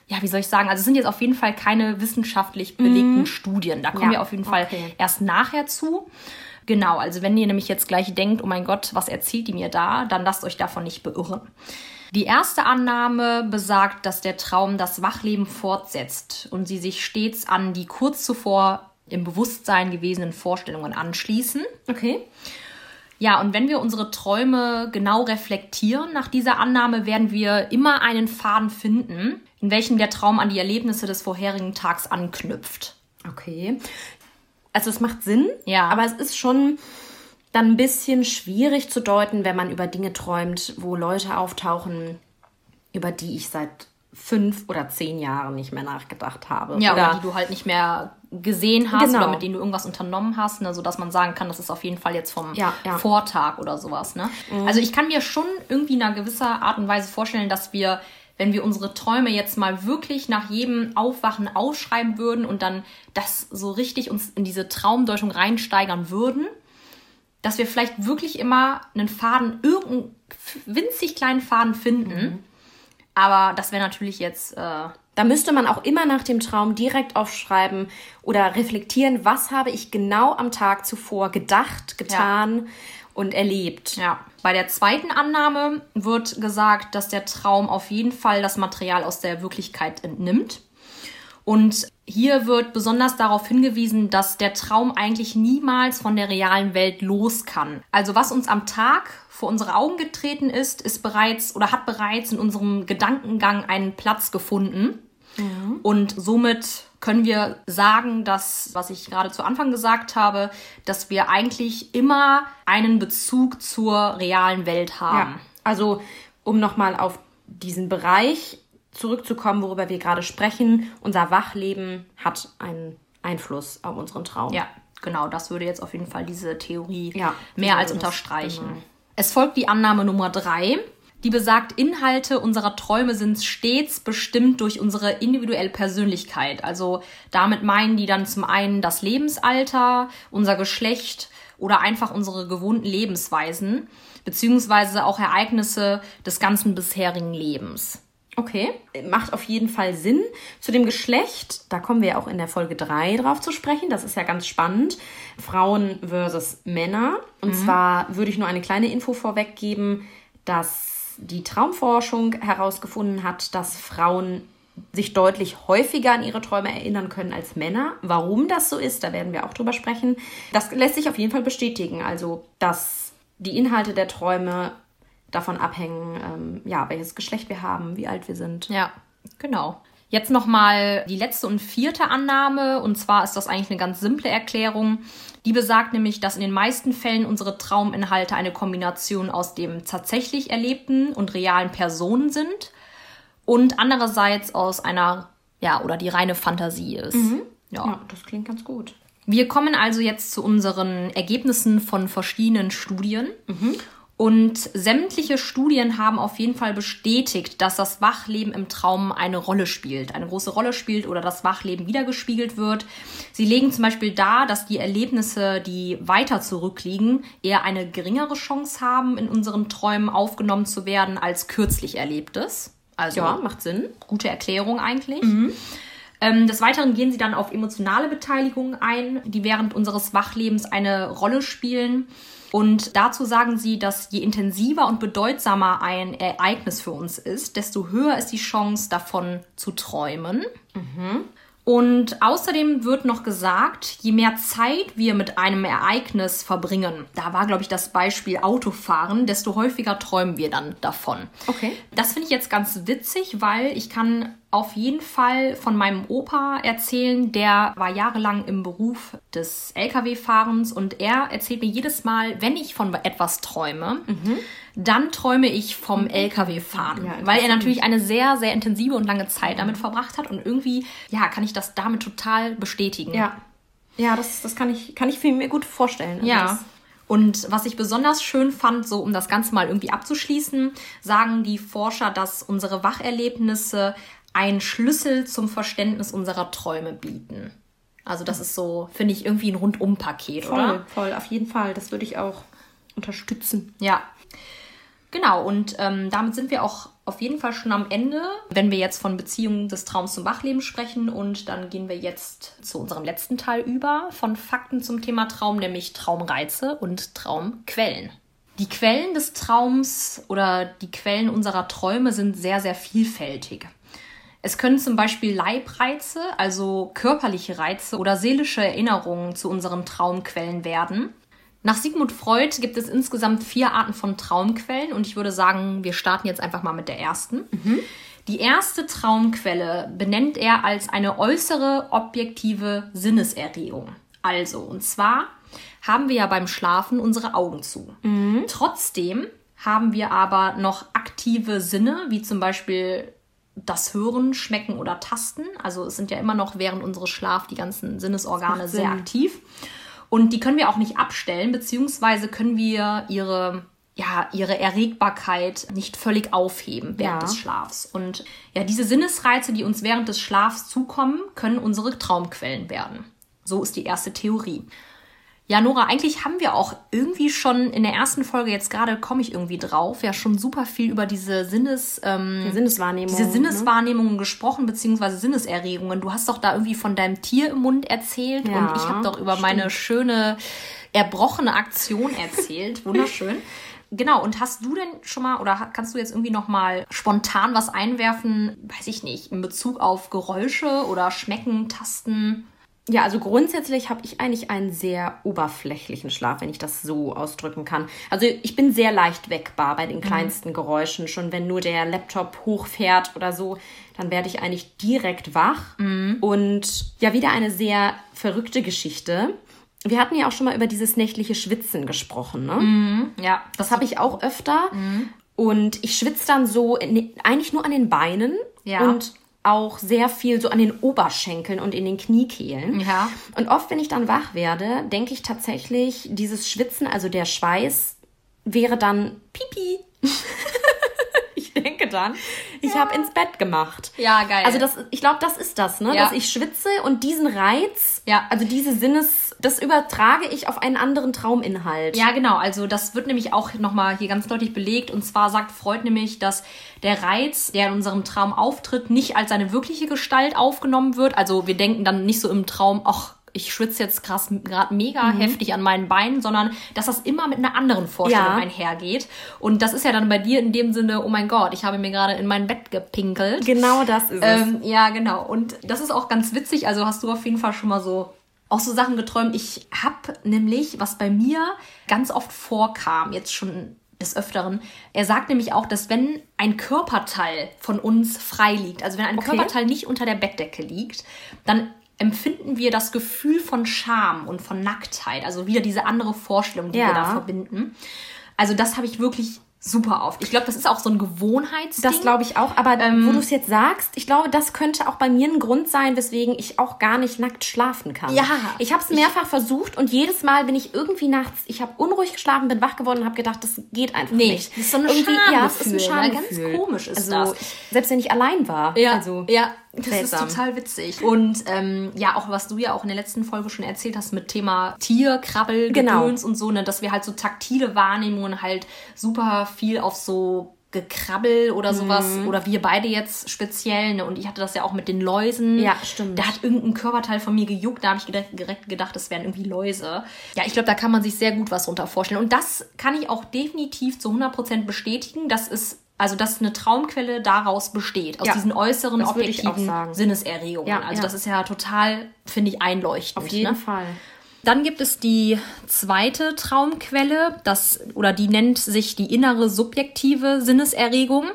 ja, wie soll ich sagen, also es sind jetzt auf jeden Fall keine wissenschaftlich belegten mhm. Studien. Da kommen ja, wir auf jeden Fall okay. erst nachher zu. Genau, also wenn ihr nämlich jetzt gleich denkt, oh mein Gott, was erzählt die mir da, dann lasst euch davon nicht beirren. Die erste Annahme besagt, dass der Traum das Wachleben fortsetzt und sie sich stets an die kurz zuvor im Bewusstsein gewesenen Vorstellungen anschließen. Okay. Ja, und wenn wir unsere Träume genau reflektieren nach dieser Annahme, werden wir immer einen Faden finden, in welchem der Traum an die Erlebnisse des vorherigen Tags anknüpft. Okay. Also es macht Sinn, ja. aber es ist schon dann ein bisschen schwierig zu deuten, wenn man über Dinge träumt, wo Leute auftauchen, über die ich seit fünf oder zehn Jahren nicht mehr nachgedacht habe. Ja, oder, oder die du halt nicht mehr gesehen hast genau. oder mit denen du irgendwas unternommen hast, ne, sodass man sagen kann, das ist auf jeden Fall jetzt vom ja, ja. Vortag oder sowas. Ne? Mhm. Also ich kann mir schon irgendwie in einer gewisser Art und Weise vorstellen, dass wir wenn wir unsere Träume jetzt mal wirklich nach jedem Aufwachen ausschreiben würden und dann das so richtig uns in diese Traumdeutung reinsteigern würden, dass wir vielleicht wirklich immer einen Faden, irgendeinen winzig kleinen Faden finden. Mhm. Aber das wäre natürlich jetzt. Äh, da müsste man auch immer nach dem Traum direkt aufschreiben oder reflektieren, was habe ich genau am Tag zuvor gedacht, getan. Ja und erlebt. Ja. Bei der zweiten Annahme wird gesagt, dass der Traum auf jeden Fall das Material aus der Wirklichkeit entnimmt. Und hier wird besonders darauf hingewiesen, dass der Traum eigentlich niemals von der realen Welt los kann. Also was uns am Tag vor unsere Augen getreten ist, ist bereits oder hat bereits in unserem Gedankengang einen Platz gefunden. Mhm. Und somit können wir sagen, dass, was ich gerade zu Anfang gesagt habe, dass wir eigentlich immer einen Bezug zur realen Welt haben. Ja, also um nochmal auf diesen Bereich zurückzukommen, worüber wir gerade sprechen, unser Wachleben hat einen Einfluss auf unseren Traum. Ja, genau, das würde jetzt auf jeden Fall diese Theorie ja, mehr als unterstreichen. Genau. Es folgt die Annahme Nummer drei die besagt, Inhalte unserer Träume sind stets bestimmt durch unsere individuelle Persönlichkeit. Also damit meinen die dann zum einen das Lebensalter, unser Geschlecht oder einfach unsere gewohnten Lebensweisen, beziehungsweise auch Ereignisse des ganzen bisherigen Lebens. Okay, macht auf jeden Fall Sinn. Zu dem Geschlecht, da kommen wir auch in der Folge 3 drauf zu sprechen. Das ist ja ganz spannend. Frauen versus Männer. Und mhm. zwar würde ich nur eine kleine Info vorweggeben, dass die Traumforschung herausgefunden hat, dass Frauen sich deutlich häufiger an ihre Träume erinnern können als Männer. Warum das so ist, da werden wir auch drüber sprechen. Das lässt sich auf jeden Fall bestätigen. Also, dass die Inhalte der Träume davon abhängen, ähm, ja, welches Geschlecht wir haben, wie alt wir sind. Ja, genau. Jetzt nochmal die letzte und vierte Annahme. Und zwar ist das eigentlich eine ganz simple Erklärung. Die besagt nämlich, dass in den meisten Fällen unsere Trauminhalte eine Kombination aus dem tatsächlich erlebten und realen Personen sind und andererseits aus einer, ja, oder die reine Fantasie ist. Mhm. Ja. ja, das klingt ganz gut. Wir kommen also jetzt zu unseren Ergebnissen von verschiedenen Studien. Mhm. Und sämtliche Studien haben auf jeden Fall bestätigt, dass das Wachleben im Traum eine Rolle spielt, eine große Rolle spielt oder das Wachleben wiedergespiegelt wird. Sie legen zum Beispiel dar, dass die Erlebnisse, die weiter zurückliegen, eher eine geringere Chance haben, in unseren Träumen aufgenommen zu werden, als kürzlich Erlebtes. Also ja, macht Sinn. Gute Erklärung eigentlich. Mhm. Ähm, des Weiteren gehen sie dann auf emotionale Beteiligungen ein, die während unseres Wachlebens eine Rolle spielen. Und dazu sagen sie, dass je intensiver und bedeutsamer ein Ereignis für uns ist, desto höher ist die Chance davon zu träumen. Mhm. Und außerdem wird noch gesagt, je mehr Zeit wir mit einem Ereignis verbringen, da war, glaube ich, das Beispiel Autofahren, desto häufiger träumen wir dann davon. Okay. Das finde ich jetzt ganz witzig, weil ich kann auf jeden Fall von meinem Opa erzählen. Der war jahrelang im Beruf des Lkw-Fahrens und er erzählt mir jedes Mal, wenn ich von etwas träume, mhm. dann träume ich vom Lkw-Fahren, ja, weil er natürlich eine sehr, sehr intensive und lange Zeit damit verbracht hat und irgendwie, ja, kann ich das damit total bestätigen. Ja, ja das, das kann, ich, kann ich mir gut vorstellen. Also ja. Und was ich besonders schön fand, so um das Ganze mal irgendwie abzuschließen, sagen die Forscher, dass unsere Wacherlebnisse einen Schlüssel zum Verständnis unserer Träume bieten. Also das ist so, finde ich, irgendwie ein Rundum-Paket, voll, oder? Voll, auf jeden Fall. Das würde ich auch unterstützen. Ja. Genau, und ähm, damit sind wir auch auf jeden Fall schon am Ende, wenn wir jetzt von Beziehungen des Traums zum Wachleben sprechen. Und dann gehen wir jetzt zu unserem letzten Teil über von Fakten zum Thema Traum, nämlich Traumreize und Traumquellen. Die Quellen des Traums oder die Quellen unserer Träume sind sehr, sehr vielfältig. Es können zum Beispiel Leibreize, also körperliche Reize oder seelische Erinnerungen zu unseren Traumquellen werden. Nach Sigmund Freud gibt es insgesamt vier Arten von Traumquellen und ich würde sagen, wir starten jetzt einfach mal mit der ersten. Mhm. Die erste Traumquelle benennt er als eine äußere objektive Sinneserregung. Also, und zwar haben wir ja beim Schlafen unsere Augen zu. Mhm. Trotzdem haben wir aber noch aktive Sinne, wie zum Beispiel das Hören, Schmecken oder Tasten. Also es sind ja immer noch während unseres Schlaf die ganzen Sinnesorgane sehr aktiv. Und die können wir auch nicht abstellen, beziehungsweise können wir ihre ja, ihre Erregbarkeit nicht völlig aufheben während ja. des Schlafs. Und ja, diese Sinnesreize, die uns während des Schlafs zukommen, können unsere Traumquellen werden. So ist die erste Theorie. Ja, Nora, eigentlich haben wir auch irgendwie schon in der ersten Folge, jetzt gerade komme ich irgendwie drauf, ja schon super viel über diese Sinnes, ähm, die Sinneswahrnehmung, diese Sinneswahrnehmungen ne? gesprochen, beziehungsweise Sinneserregungen. Du hast doch da irgendwie von deinem Tier im Mund erzählt ja, und ich habe doch über stimmt. meine schöne, erbrochene Aktion erzählt. *laughs* Wunderschön. Genau, und hast du denn schon mal oder kannst du jetzt irgendwie noch mal spontan was einwerfen, weiß ich nicht, in Bezug auf Geräusche oder Schmecken, Tasten? Ja, also grundsätzlich habe ich eigentlich einen sehr oberflächlichen Schlaf, wenn ich das so ausdrücken kann. Also ich bin sehr leicht weckbar bei den mhm. kleinsten. Geräuschen. Schon wenn nur der Laptop hochfährt oder so, dann werde ich eigentlich direkt wach. Mhm. Und ja, wieder eine sehr verrückte Geschichte. Wir hatten ja auch schon mal über dieses nächtliche Schwitzen gesprochen, ne? Mhm. Ja. Das habe ich auch öfter. Mhm. Und ich schwitze dann so eigentlich nur an den Beinen. Ja. Und auch sehr viel so an den Oberschenkeln und in den Kniekehlen. Ja. Und oft, wenn ich dann wach werde, denke ich tatsächlich, dieses Schwitzen, also der Schweiß, wäre dann Pipi. *laughs* ich denke dann, ich ja. habe ins Bett gemacht. Ja, geil. Also das, ich glaube, das ist das, ne? Ja. Dass ich schwitze und diesen Reiz, ja. also diese Sinnes, das übertrage ich auf einen anderen Trauminhalt. Ja, genau. Also das wird nämlich auch nochmal hier ganz deutlich belegt. Und zwar sagt Freud nämlich, dass der Reiz, der in unserem Traum auftritt, nicht als seine wirkliche Gestalt aufgenommen wird. Also wir denken dann nicht so im Traum, ach, ich schwitze jetzt krass gerade mega mhm. heftig an meinen Beinen, sondern dass das immer mit einer anderen Vorstellung ja. einhergeht. Und das ist ja dann bei dir in dem Sinne, oh mein Gott, ich habe mir gerade in mein Bett gepinkelt. Genau das ist ähm, es. Ja, genau. Und das ist auch ganz witzig. Also hast du auf jeden Fall schon mal so auch so Sachen geträumt. Ich habe nämlich, was bei mir ganz oft vorkam, jetzt schon des Öfteren. Er sagt nämlich auch, dass wenn ein Körperteil von uns frei liegt, also wenn ein okay. Körperteil nicht unter der Bettdecke liegt, dann empfinden wir das Gefühl von Scham und von Nacktheit. Also wieder diese andere Vorstellung, die ja. wir da verbinden. Also das habe ich wirklich super oft. Ich glaube, das ist auch so ein Gewohnheitsding. Das glaube ich auch. Aber ähm, wo du es jetzt sagst, ich glaube, das könnte auch bei mir ein Grund sein, weswegen ich auch gar nicht nackt schlafen kann. Ja. Ich habe es mehrfach versucht und jedes Mal bin ich irgendwie nachts, ich habe unruhig geschlafen, bin wach geworden und habe gedacht, das geht einfach nee, nicht. Das ist so ein irgendwie, Ja, es ist ein Schamgefühl. Ne? Ganz komisch ist also, das. Selbst wenn ich allein war. Ja, also, ja. Das Seltsam. ist total witzig. Und ähm, ja, auch was du ja auch in der letzten Folge schon erzählt hast mit Thema Tier, Krabbel, genau. Gedöns und so, ne, dass wir halt so taktile Wahrnehmungen halt super viel auf so Gekrabbel oder sowas. Mhm. Oder wir beide jetzt speziell. Ne? Und ich hatte das ja auch mit den Läusen. Ja, stimmt. Da hat irgendein Körperteil von mir gejuckt. Da habe ich direkt, direkt gedacht, das wären irgendwie Läuse. Ja, ich glaube, da kann man sich sehr gut was runter vorstellen. Und das kann ich auch definitiv zu 100% bestätigen. Das ist also, dass eine Traumquelle daraus besteht, aus ja, diesen äußeren objektiven Sinneserregungen. Ja, also, ja. das ist ja total, finde ich, einleuchtend. Auf jeden ne? Fall. Dann gibt es die zweite Traumquelle, das, oder die nennt sich die innere subjektive Sinneserregung.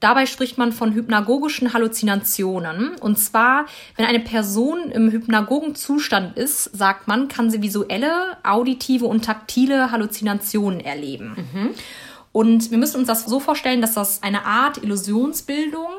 Dabei spricht man von hypnagogischen Halluzinationen. Und zwar, wenn eine Person im hypnagogen Zustand ist, sagt man, kann sie visuelle, auditive und taktile Halluzinationen erleben. Mhm. Und wir müssen uns das so vorstellen, dass das eine Art Illusionsbildung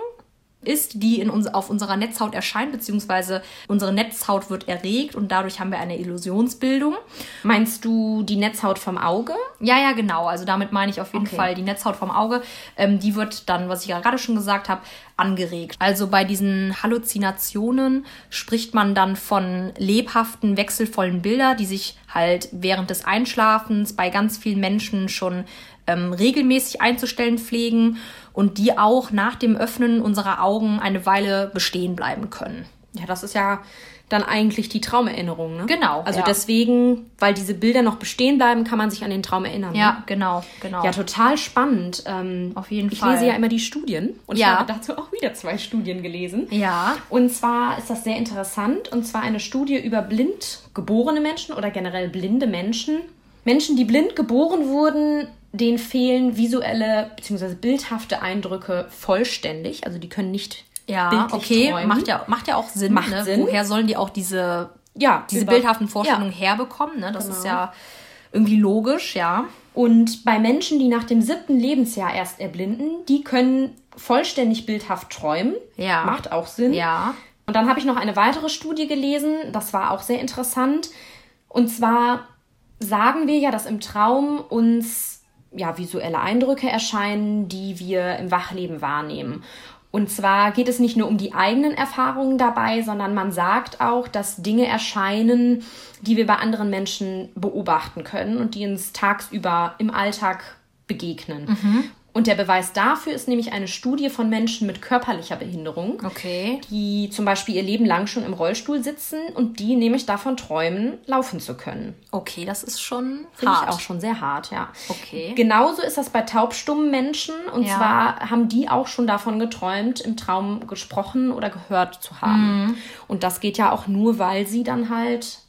ist, die in uns, auf unserer Netzhaut erscheint, beziehungsweise unsere Netzhaut wird erregt und dadurch haben wir eine Illusionsbildung. Meinst du die Netzhaut vom Auge? Ja, ja, genau. Also damit meine ich auf jeden okay. Fall die Netzhaut vom Auge. Ähm, die wird dann, was ich ja gerade schon gesagt habe, angeregt. Also bei diesen Halluzinationen spricht man dann von lebhaften, wechselvollen Bildern, die sich halt während des Einschlafens bei ganz vielen Menschen schon ähm, regelmäßig einzustellen pflegen und die auch nach dem Öffnen unserer Augen eine Weile bestehen bleiben können. Ja, das ist ja dann eigentlich die Traumerinnerung, ne? Genau. Also ja. deswegen, weil diese Bilder noch bestehen bleiben, kann man sich an den Traum erinnern. Ja, ne? genau, genau. Ja, total spannend. Ähm, Auf jeden ich Fall. Ich lese ja immer die Studien und ja. ich habe dazu auch wieder zwei Studien gelesen. Ja. Und zwar ist das sehr interessant und zwar eine Studie über blind geborene Menschen oder generell blinde Menschen. Menschen, die blind geboren wurden, denen fehlen visuelle bzw. bildhafte Eindrücke vollständig. Also die können nicht ja, okay, träumen. macht ja, macht ja auch Sinn. Macht ne? Sinn. Woher sollen die auch diese, ja, diese über, bildhaften Vorstellungen ja. herbekommen? Ne? Das genau. ist ja irgendwie logisch, ja. Und bei Menschen, die nach dem siebten Lebensjahr erst erblinden, die können vollständig bildhaft träumen. Ja. Macht auch Sinn. Ja. Und dann habe ich noch eine weitere Studie gelesen, das war auch sehr interessant. Und zwar sagen wir ja, dass im Traum uns ja, visuelle Eindrücke erscheinen, die wir im Wachleben wahrnehmen. Und zwar geht es nicht nur um die eigenen Erfahrungen dabei, sondern man sagt auch, dass Dinge erscheinen, die wir bei anderen Menschen beobachten können und die uns tagsüber im Alltag begegnen. Mhm. Und der Beweis dafür ist nämlich eine Studie von Menschen mit körperlicher Behinderung, okay. die zum Beispiel ihr Leben lang schon im Rollstuhl sitzen und die nämlich davon träumen, laufen zu können. Okay, das ist schon Finde ich auch schon sehr hart, ja. Okay. Genauso ist das bei taubstummen Menschen. Und ja. zwar haben die auch schon davon geträumt, im Traum gesprochen oder gehört zu haben. Mhm. Und das geht ja auch nur, weil sie dann halt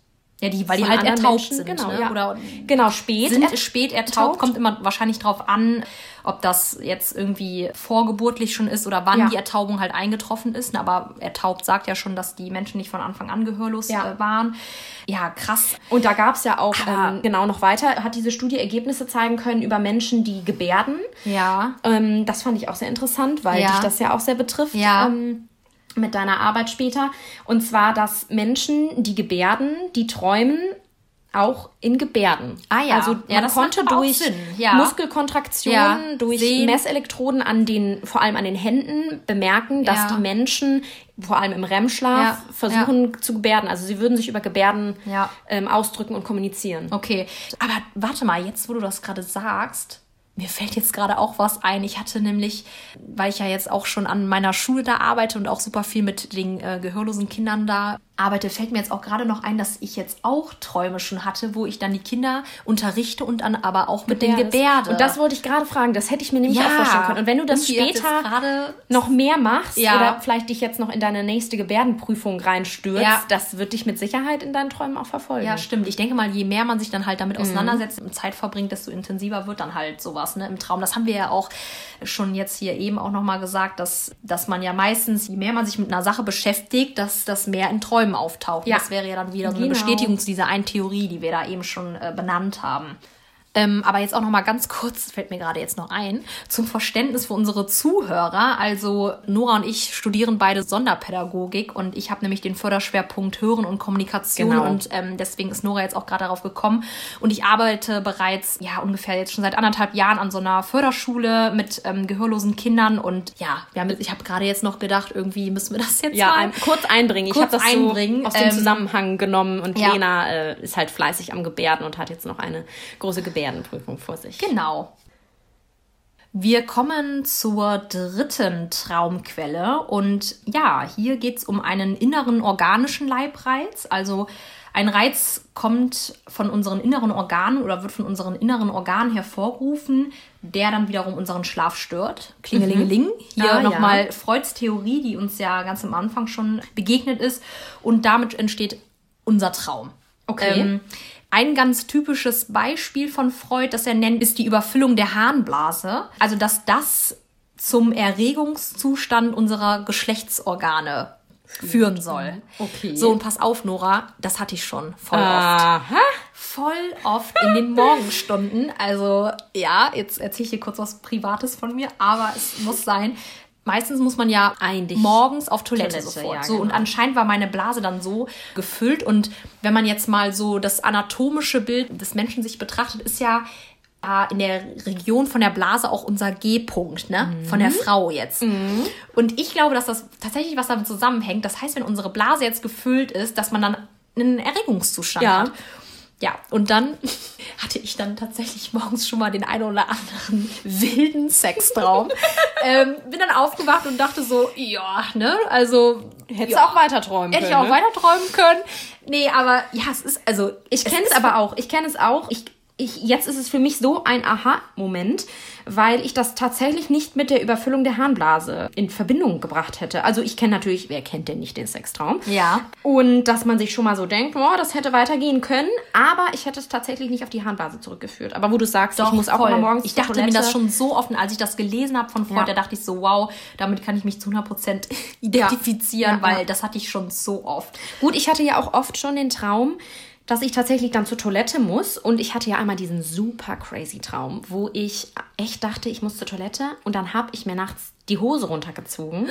ja, die, weil die halt ertaubt Menschen, sind. Genau, ne? ja. Oder genau, spät. Sind er spät ertaubt. Kommt immer wahrscheinlich drauf an, ob das jetzt irgendwie vorgeburtlich schon ist oder wann ja. die Ertaubung halt eingetroffen ist. Aber ertaubt sagt ja schon, dass die Menschen nicht von Anfang an gehörlos ja. äh, waren. Ja, krass. Und da gab es ja auch, ähm, genau noch weiter, hat diese Studie Ergebnisse zeigen können über Menschen, die gebärden. Ja. Ähm, das fand ich auch sehr interessant, weil dich das ja auch sehr betrifft. Ja. Ähm, mit deiner Arbeit später. Und zwar, dass Menschen, die gebärden, die träumen, auch in Gebärden. Ah ja, also man ja, konnte durch ja. Muskelkontraktionen, ja. durch Sehen. Messelektroden an den, vor allem an den Händen bemerken, dass die Menschen vor allem im REM-Schlaf versuchen zu gebärden. Also sie würden sich über Gebärden ähm, ausdrücken und kommunizieren. Okay, aber warte mal, jetzt wo du das gerade sagst, mir fällt jetzt gerade auch was ein. Ich hatte nämlich, weil ich ja jetzt auch schon an meiner Schule da arbeite und auch super viel mit den äh, gehörlosen Kindern da arbeite, fällt mir jetzt auch gerade noch ein, dass ich jetzt auch Träume schon hatte, wo ich dann die Kinder unterrichte und dann aber auch mit den Gebärde. Und das wollte ich gerade fragen, das hätte ich mir nämlich ja. auch vorstellen können. Und wenn du das später noch mehr machst ja. oder vielleicht dich jetzt noch in deine nächste Gebärdenprüfung reinstürzt, ja. das wird dich mit Sicherheit in deinen Träumen auch verfolgen. Ja, stimmt. Ich denke mal, je mehr man sich dann halt damit mhm. auseinandersetzt und Zeit verbringt, desto intensiver wird dann halt sowas ne, im Traum. Das haben wir ja auch schon jetzt hier eben auch nochmal gesagt, dass, dass man ja meistens, je mehr man sich mit einer Sache beschäftigt, dass das mehr in Träumen auftaucht. Ja. Das wäre ja dann wieder so eine genau. Bestätigung zu dieser einen Theorie, die wir da eben schon äh, benannt haben. Ähm, aber jetzt auch noch mal ganz kurz, fällt mir gerade jetzt noch ein, zum Verständnis für unsere Zuhörer. Also Nora und ich studieren beide Sonderpädagogik und ich habe nämlich den Förderschwerpunkt Hören und Kommunikation genau. und ähm, deswegen ist Nora jetzt auch gerade darauf gekommen. Und ich arbeite bereits ja ungefähr jetzt schon seit anderthalb Jahren an so einer Förderschule mit ähm, gehörlosen Kindern und ja, wir haben, ich habe gerade jetzt noch gedacht, irgendwie müssen wir das jetzt ja, mal ein, kurz einbringen. Kurz ich habe das einbringen. so aus dem ähm, Zusammenhang genommen und ja. Lena äh, ist halt fleißig am Gebärden und hat jetzt noch eine große Gebärde Gebärdenprüfung vor sich. Genau. Wir kommen zur dritten Traumquelle und ja, hier geht es um einen inneren organischen Leibreiz. Also ein Reiz kommt von unseren inneren Organen oder wird von unseren inneren Organen hervorgerufen, der dann wiederum unseren Schlaf stört. Klingelingeling. Mhm. Hier ah, nochmal ja. Freuds Theorie, die uns ja ganz am Anfang schon begegnet ist. Und damit entsteht unser Traum. Okay. Ähm, ein ganz typisches Beispiel von Freud, das er nennt, ist die Überfüllung der Harnblase. Also, dass das zum Erregungszustand unserer Geschlechtsorgane führen soll. Okay. So, und pass auf, Nora, das hatte ich schon voll Aha. oft. Voll oft in den Morgenstunden. Also, ja, jetzt erzähle ich dir kurz was Privates von mir, aber es muss sein meistens muss man ja Eigentlich morgens auf Toilette, Toilette sofort. Ja, so, genau. und anscheinend war meine Blase dann so gefüllt. Und wenn man jetzt mal so das anatomische Bild des Menschen sich betrachtet, ist ja in der Region von der Blase auch unser G-Punkt, ne? Mhm. Von der Frau jetzt. Mhm. Und ich glaube, dass das tatsächlich was damit zusammenhängt. Das heißt, wenn unsere Blase jetzt gefüllt ist, dass man dann einen Erregungszustand ja. hat. Ja, und dann *laughs* hatte ich dann tatsächlich morgens schon mal den einen oder anderen *laughs* wilden Sextraum. *laughs* ähm, bin dann aufgewacht und dachte so, ja, ne, also. Hättest ja, auch weiter träumen können. Hätte ich auch ne? weiter träumen können. Nee, aber ja, es ist, also. Ich kenne es aber auch. Ich kenne es auch. Ich, ich, jetzt ist es für mich so ein Aha-Moment, weil ich das tatsächlich nicht mit der Überfüllung der Harnblase in Verbindung gebracht hätte. Also ich kenne natürlich, wer kennt denn nicht den Sextraum? Ja. Und dass man sich schon mal so denkt, oh, das hätte weitergehen können, aber ich hätte es tatsächlich nicht auf die Harnblase zurückgeführt. Aber wo du sagst, Doch, ich muss auch voll. immer morgens Ich dachte mir das schon so oft, als ich das gelesen habe von Freud, ja. da dachte ich so, wow, damit kann ich mich zu 100% *laughs* identifizieren, ja. Ja, weil das hatte ich schon so oft. Gut, ich hatte ja auch oft schon den Traum, dass ich tatsächlich dann zur Toilette muss. Und ich hatte ja einmal diesen super crazy Traum, wo ich echt dachte, ich muss zur Toilette. Und dann habe ich mir nachts die Hose runtergezogen.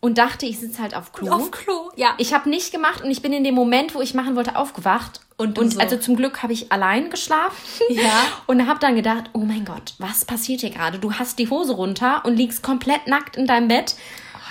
Und dachte, ich sitze halt auf Klo. Auf Klo, ja. Ich habe nicht gemacht und ich bin in dem Moment, wo ich machen wollte, aufgewacht. Und, und so. also zum Glück habe ich allein geschlafen. *laughs* Ja. Und habe dann gedacht, oh mein Gott, was passiert hier gerade? Du hast die Hose runter und liegst komplett nackt in deinem Bett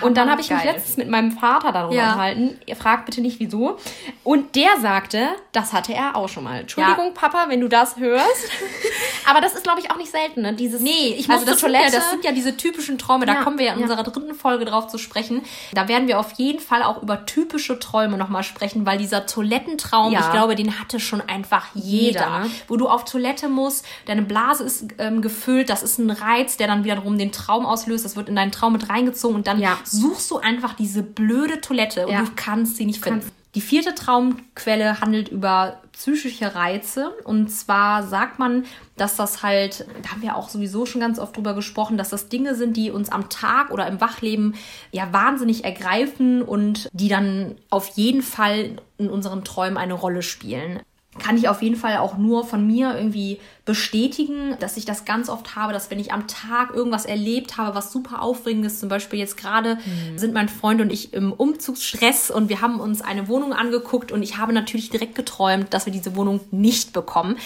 und dann habe ich mich letztens mit meinem Vater darüber ja. unterhalten. Ihr fragt bitte nicht wieso. Und der sagte, das hatte er auch schon mal. Entschuldigung, ja. Papa, wenn du das hörst. *laughs* Aber das ist, glaube ich, auch nicht selten, ne? Dieses, nee, ich also das Toilette. Sind ja, das sind ja diese typischen Träume. Da kommen wir ja in unserer dritten Folge drauf zu sprechen. Da werden wir auf jeden Fall auch über typische Träume nochmal sprechen, weil dieser Toilettentraum, ich glaube, den hatte schon einfach jeder. jeder ne? Wo du auf Toilette musst, deine Blase ist ähm, gefüllt, das ist ein Reiz, der dann wiederum den Traum auslöst. Das wird in deinen Traum mit reingezogen und dann ja suchst du einfach diese blöde Toilette und ja. du kannst sie nicht finden. Die vierte Traumquelle handelt über psychische Reize. Und zwar sagt man, dass das halt, da haben wir auch sowieso schon ganz oft drüber gesprochen, dass das Dinge sind, die uns am Tag oder im Wachleben ja wahnsinnig ergreifen und die dann auf jeden Fall in unseren Träumen eine Rolle spielen kann ich auf jeden Fall auch nur von mir irgendwie bestätigen, dass ich das ganz oft habe, dass wenn ich am Tag irgendwas erlebt habe, was super aufregend ist, zum Beispiel jetzt gerade mhm. sind mein Freund und ich im Umzugsstress und wir haben uns eine Wohnung angeguckt und ich habe natürlich direkt geträumt, dass wir diese Wohnung nicht bekommen.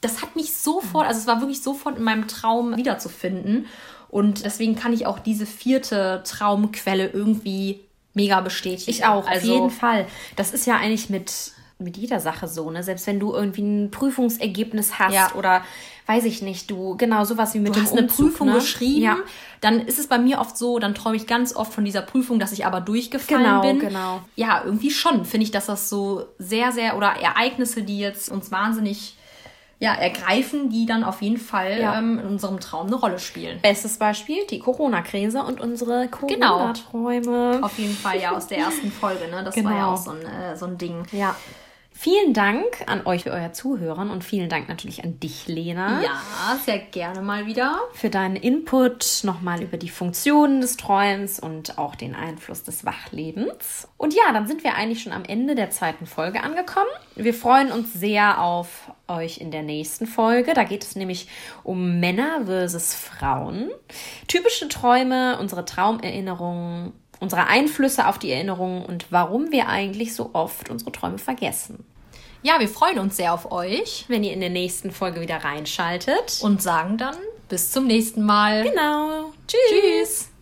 Das hat mich sofort, also es war wirklich sofort in meinem Traum wiederzufinden und deswegen kann ich auch diese vierte Traumquelle irgendwie mega bestätigen. Ich auch, also, auf jeden Fall. Das ist ja eigentlich mit mit jeder Sache so, ne? Selbst wenn du irgendwie ein Prüfungsergebnis hast ja. oder weiß ich nicht, du genau sowas wie mit du dem hast Umzug, eine Prüfung ne? geschrieben, ja. dann ist es bei mir oft so, dann träume ich ganz oft von dieser Prüfung, dass ich aber durchgefallen genau, bin. Genau. Ja, irgendwie schon finde ich, dass das so sehr sehr oder Ereignisse, die jetzt uns wahnsinnig ja, ergreifen, die dann auf jeden Fall ja. ähm, in unserem Traum eine Rolle spielen. Bestes Beispiel, die Corona-Krise und unsere genau. Corona-Träume. Genau. Auf jeden Fall, ja, aus der ersten Folge, ne? Das genau. war ja auch so ein, äh, so ein Ding. Ja. Vielen Dank an euch für euer Zuhören und vielen Dank natürlich an dich, Lena. Ja, sehr gerne mal wieder. Für deinen Input nochmal über die Funktionen des Träums und auch den Einfluss des Wachlebens. Und ja, dann sind wir eigentlich schon am Ende der zweiten Folge angekommen. Wir freuen uns sehr auf euch in der nächsten Folge. Da geht es nämlich um Männer versus Frauen. Typische Träume, unsere Traumerinnerungen unsere Einflüsse auf die Erinnerungen und warum wir eigentlich so oft unsere Träume vergessen. Ja, wir freuen uns sehr auf euch, wenn ihr in der nächsten Folge wieder reinschaltet. Und sagen dann bis zum nächsten Mal. Genau. Tschüss. Tschüss.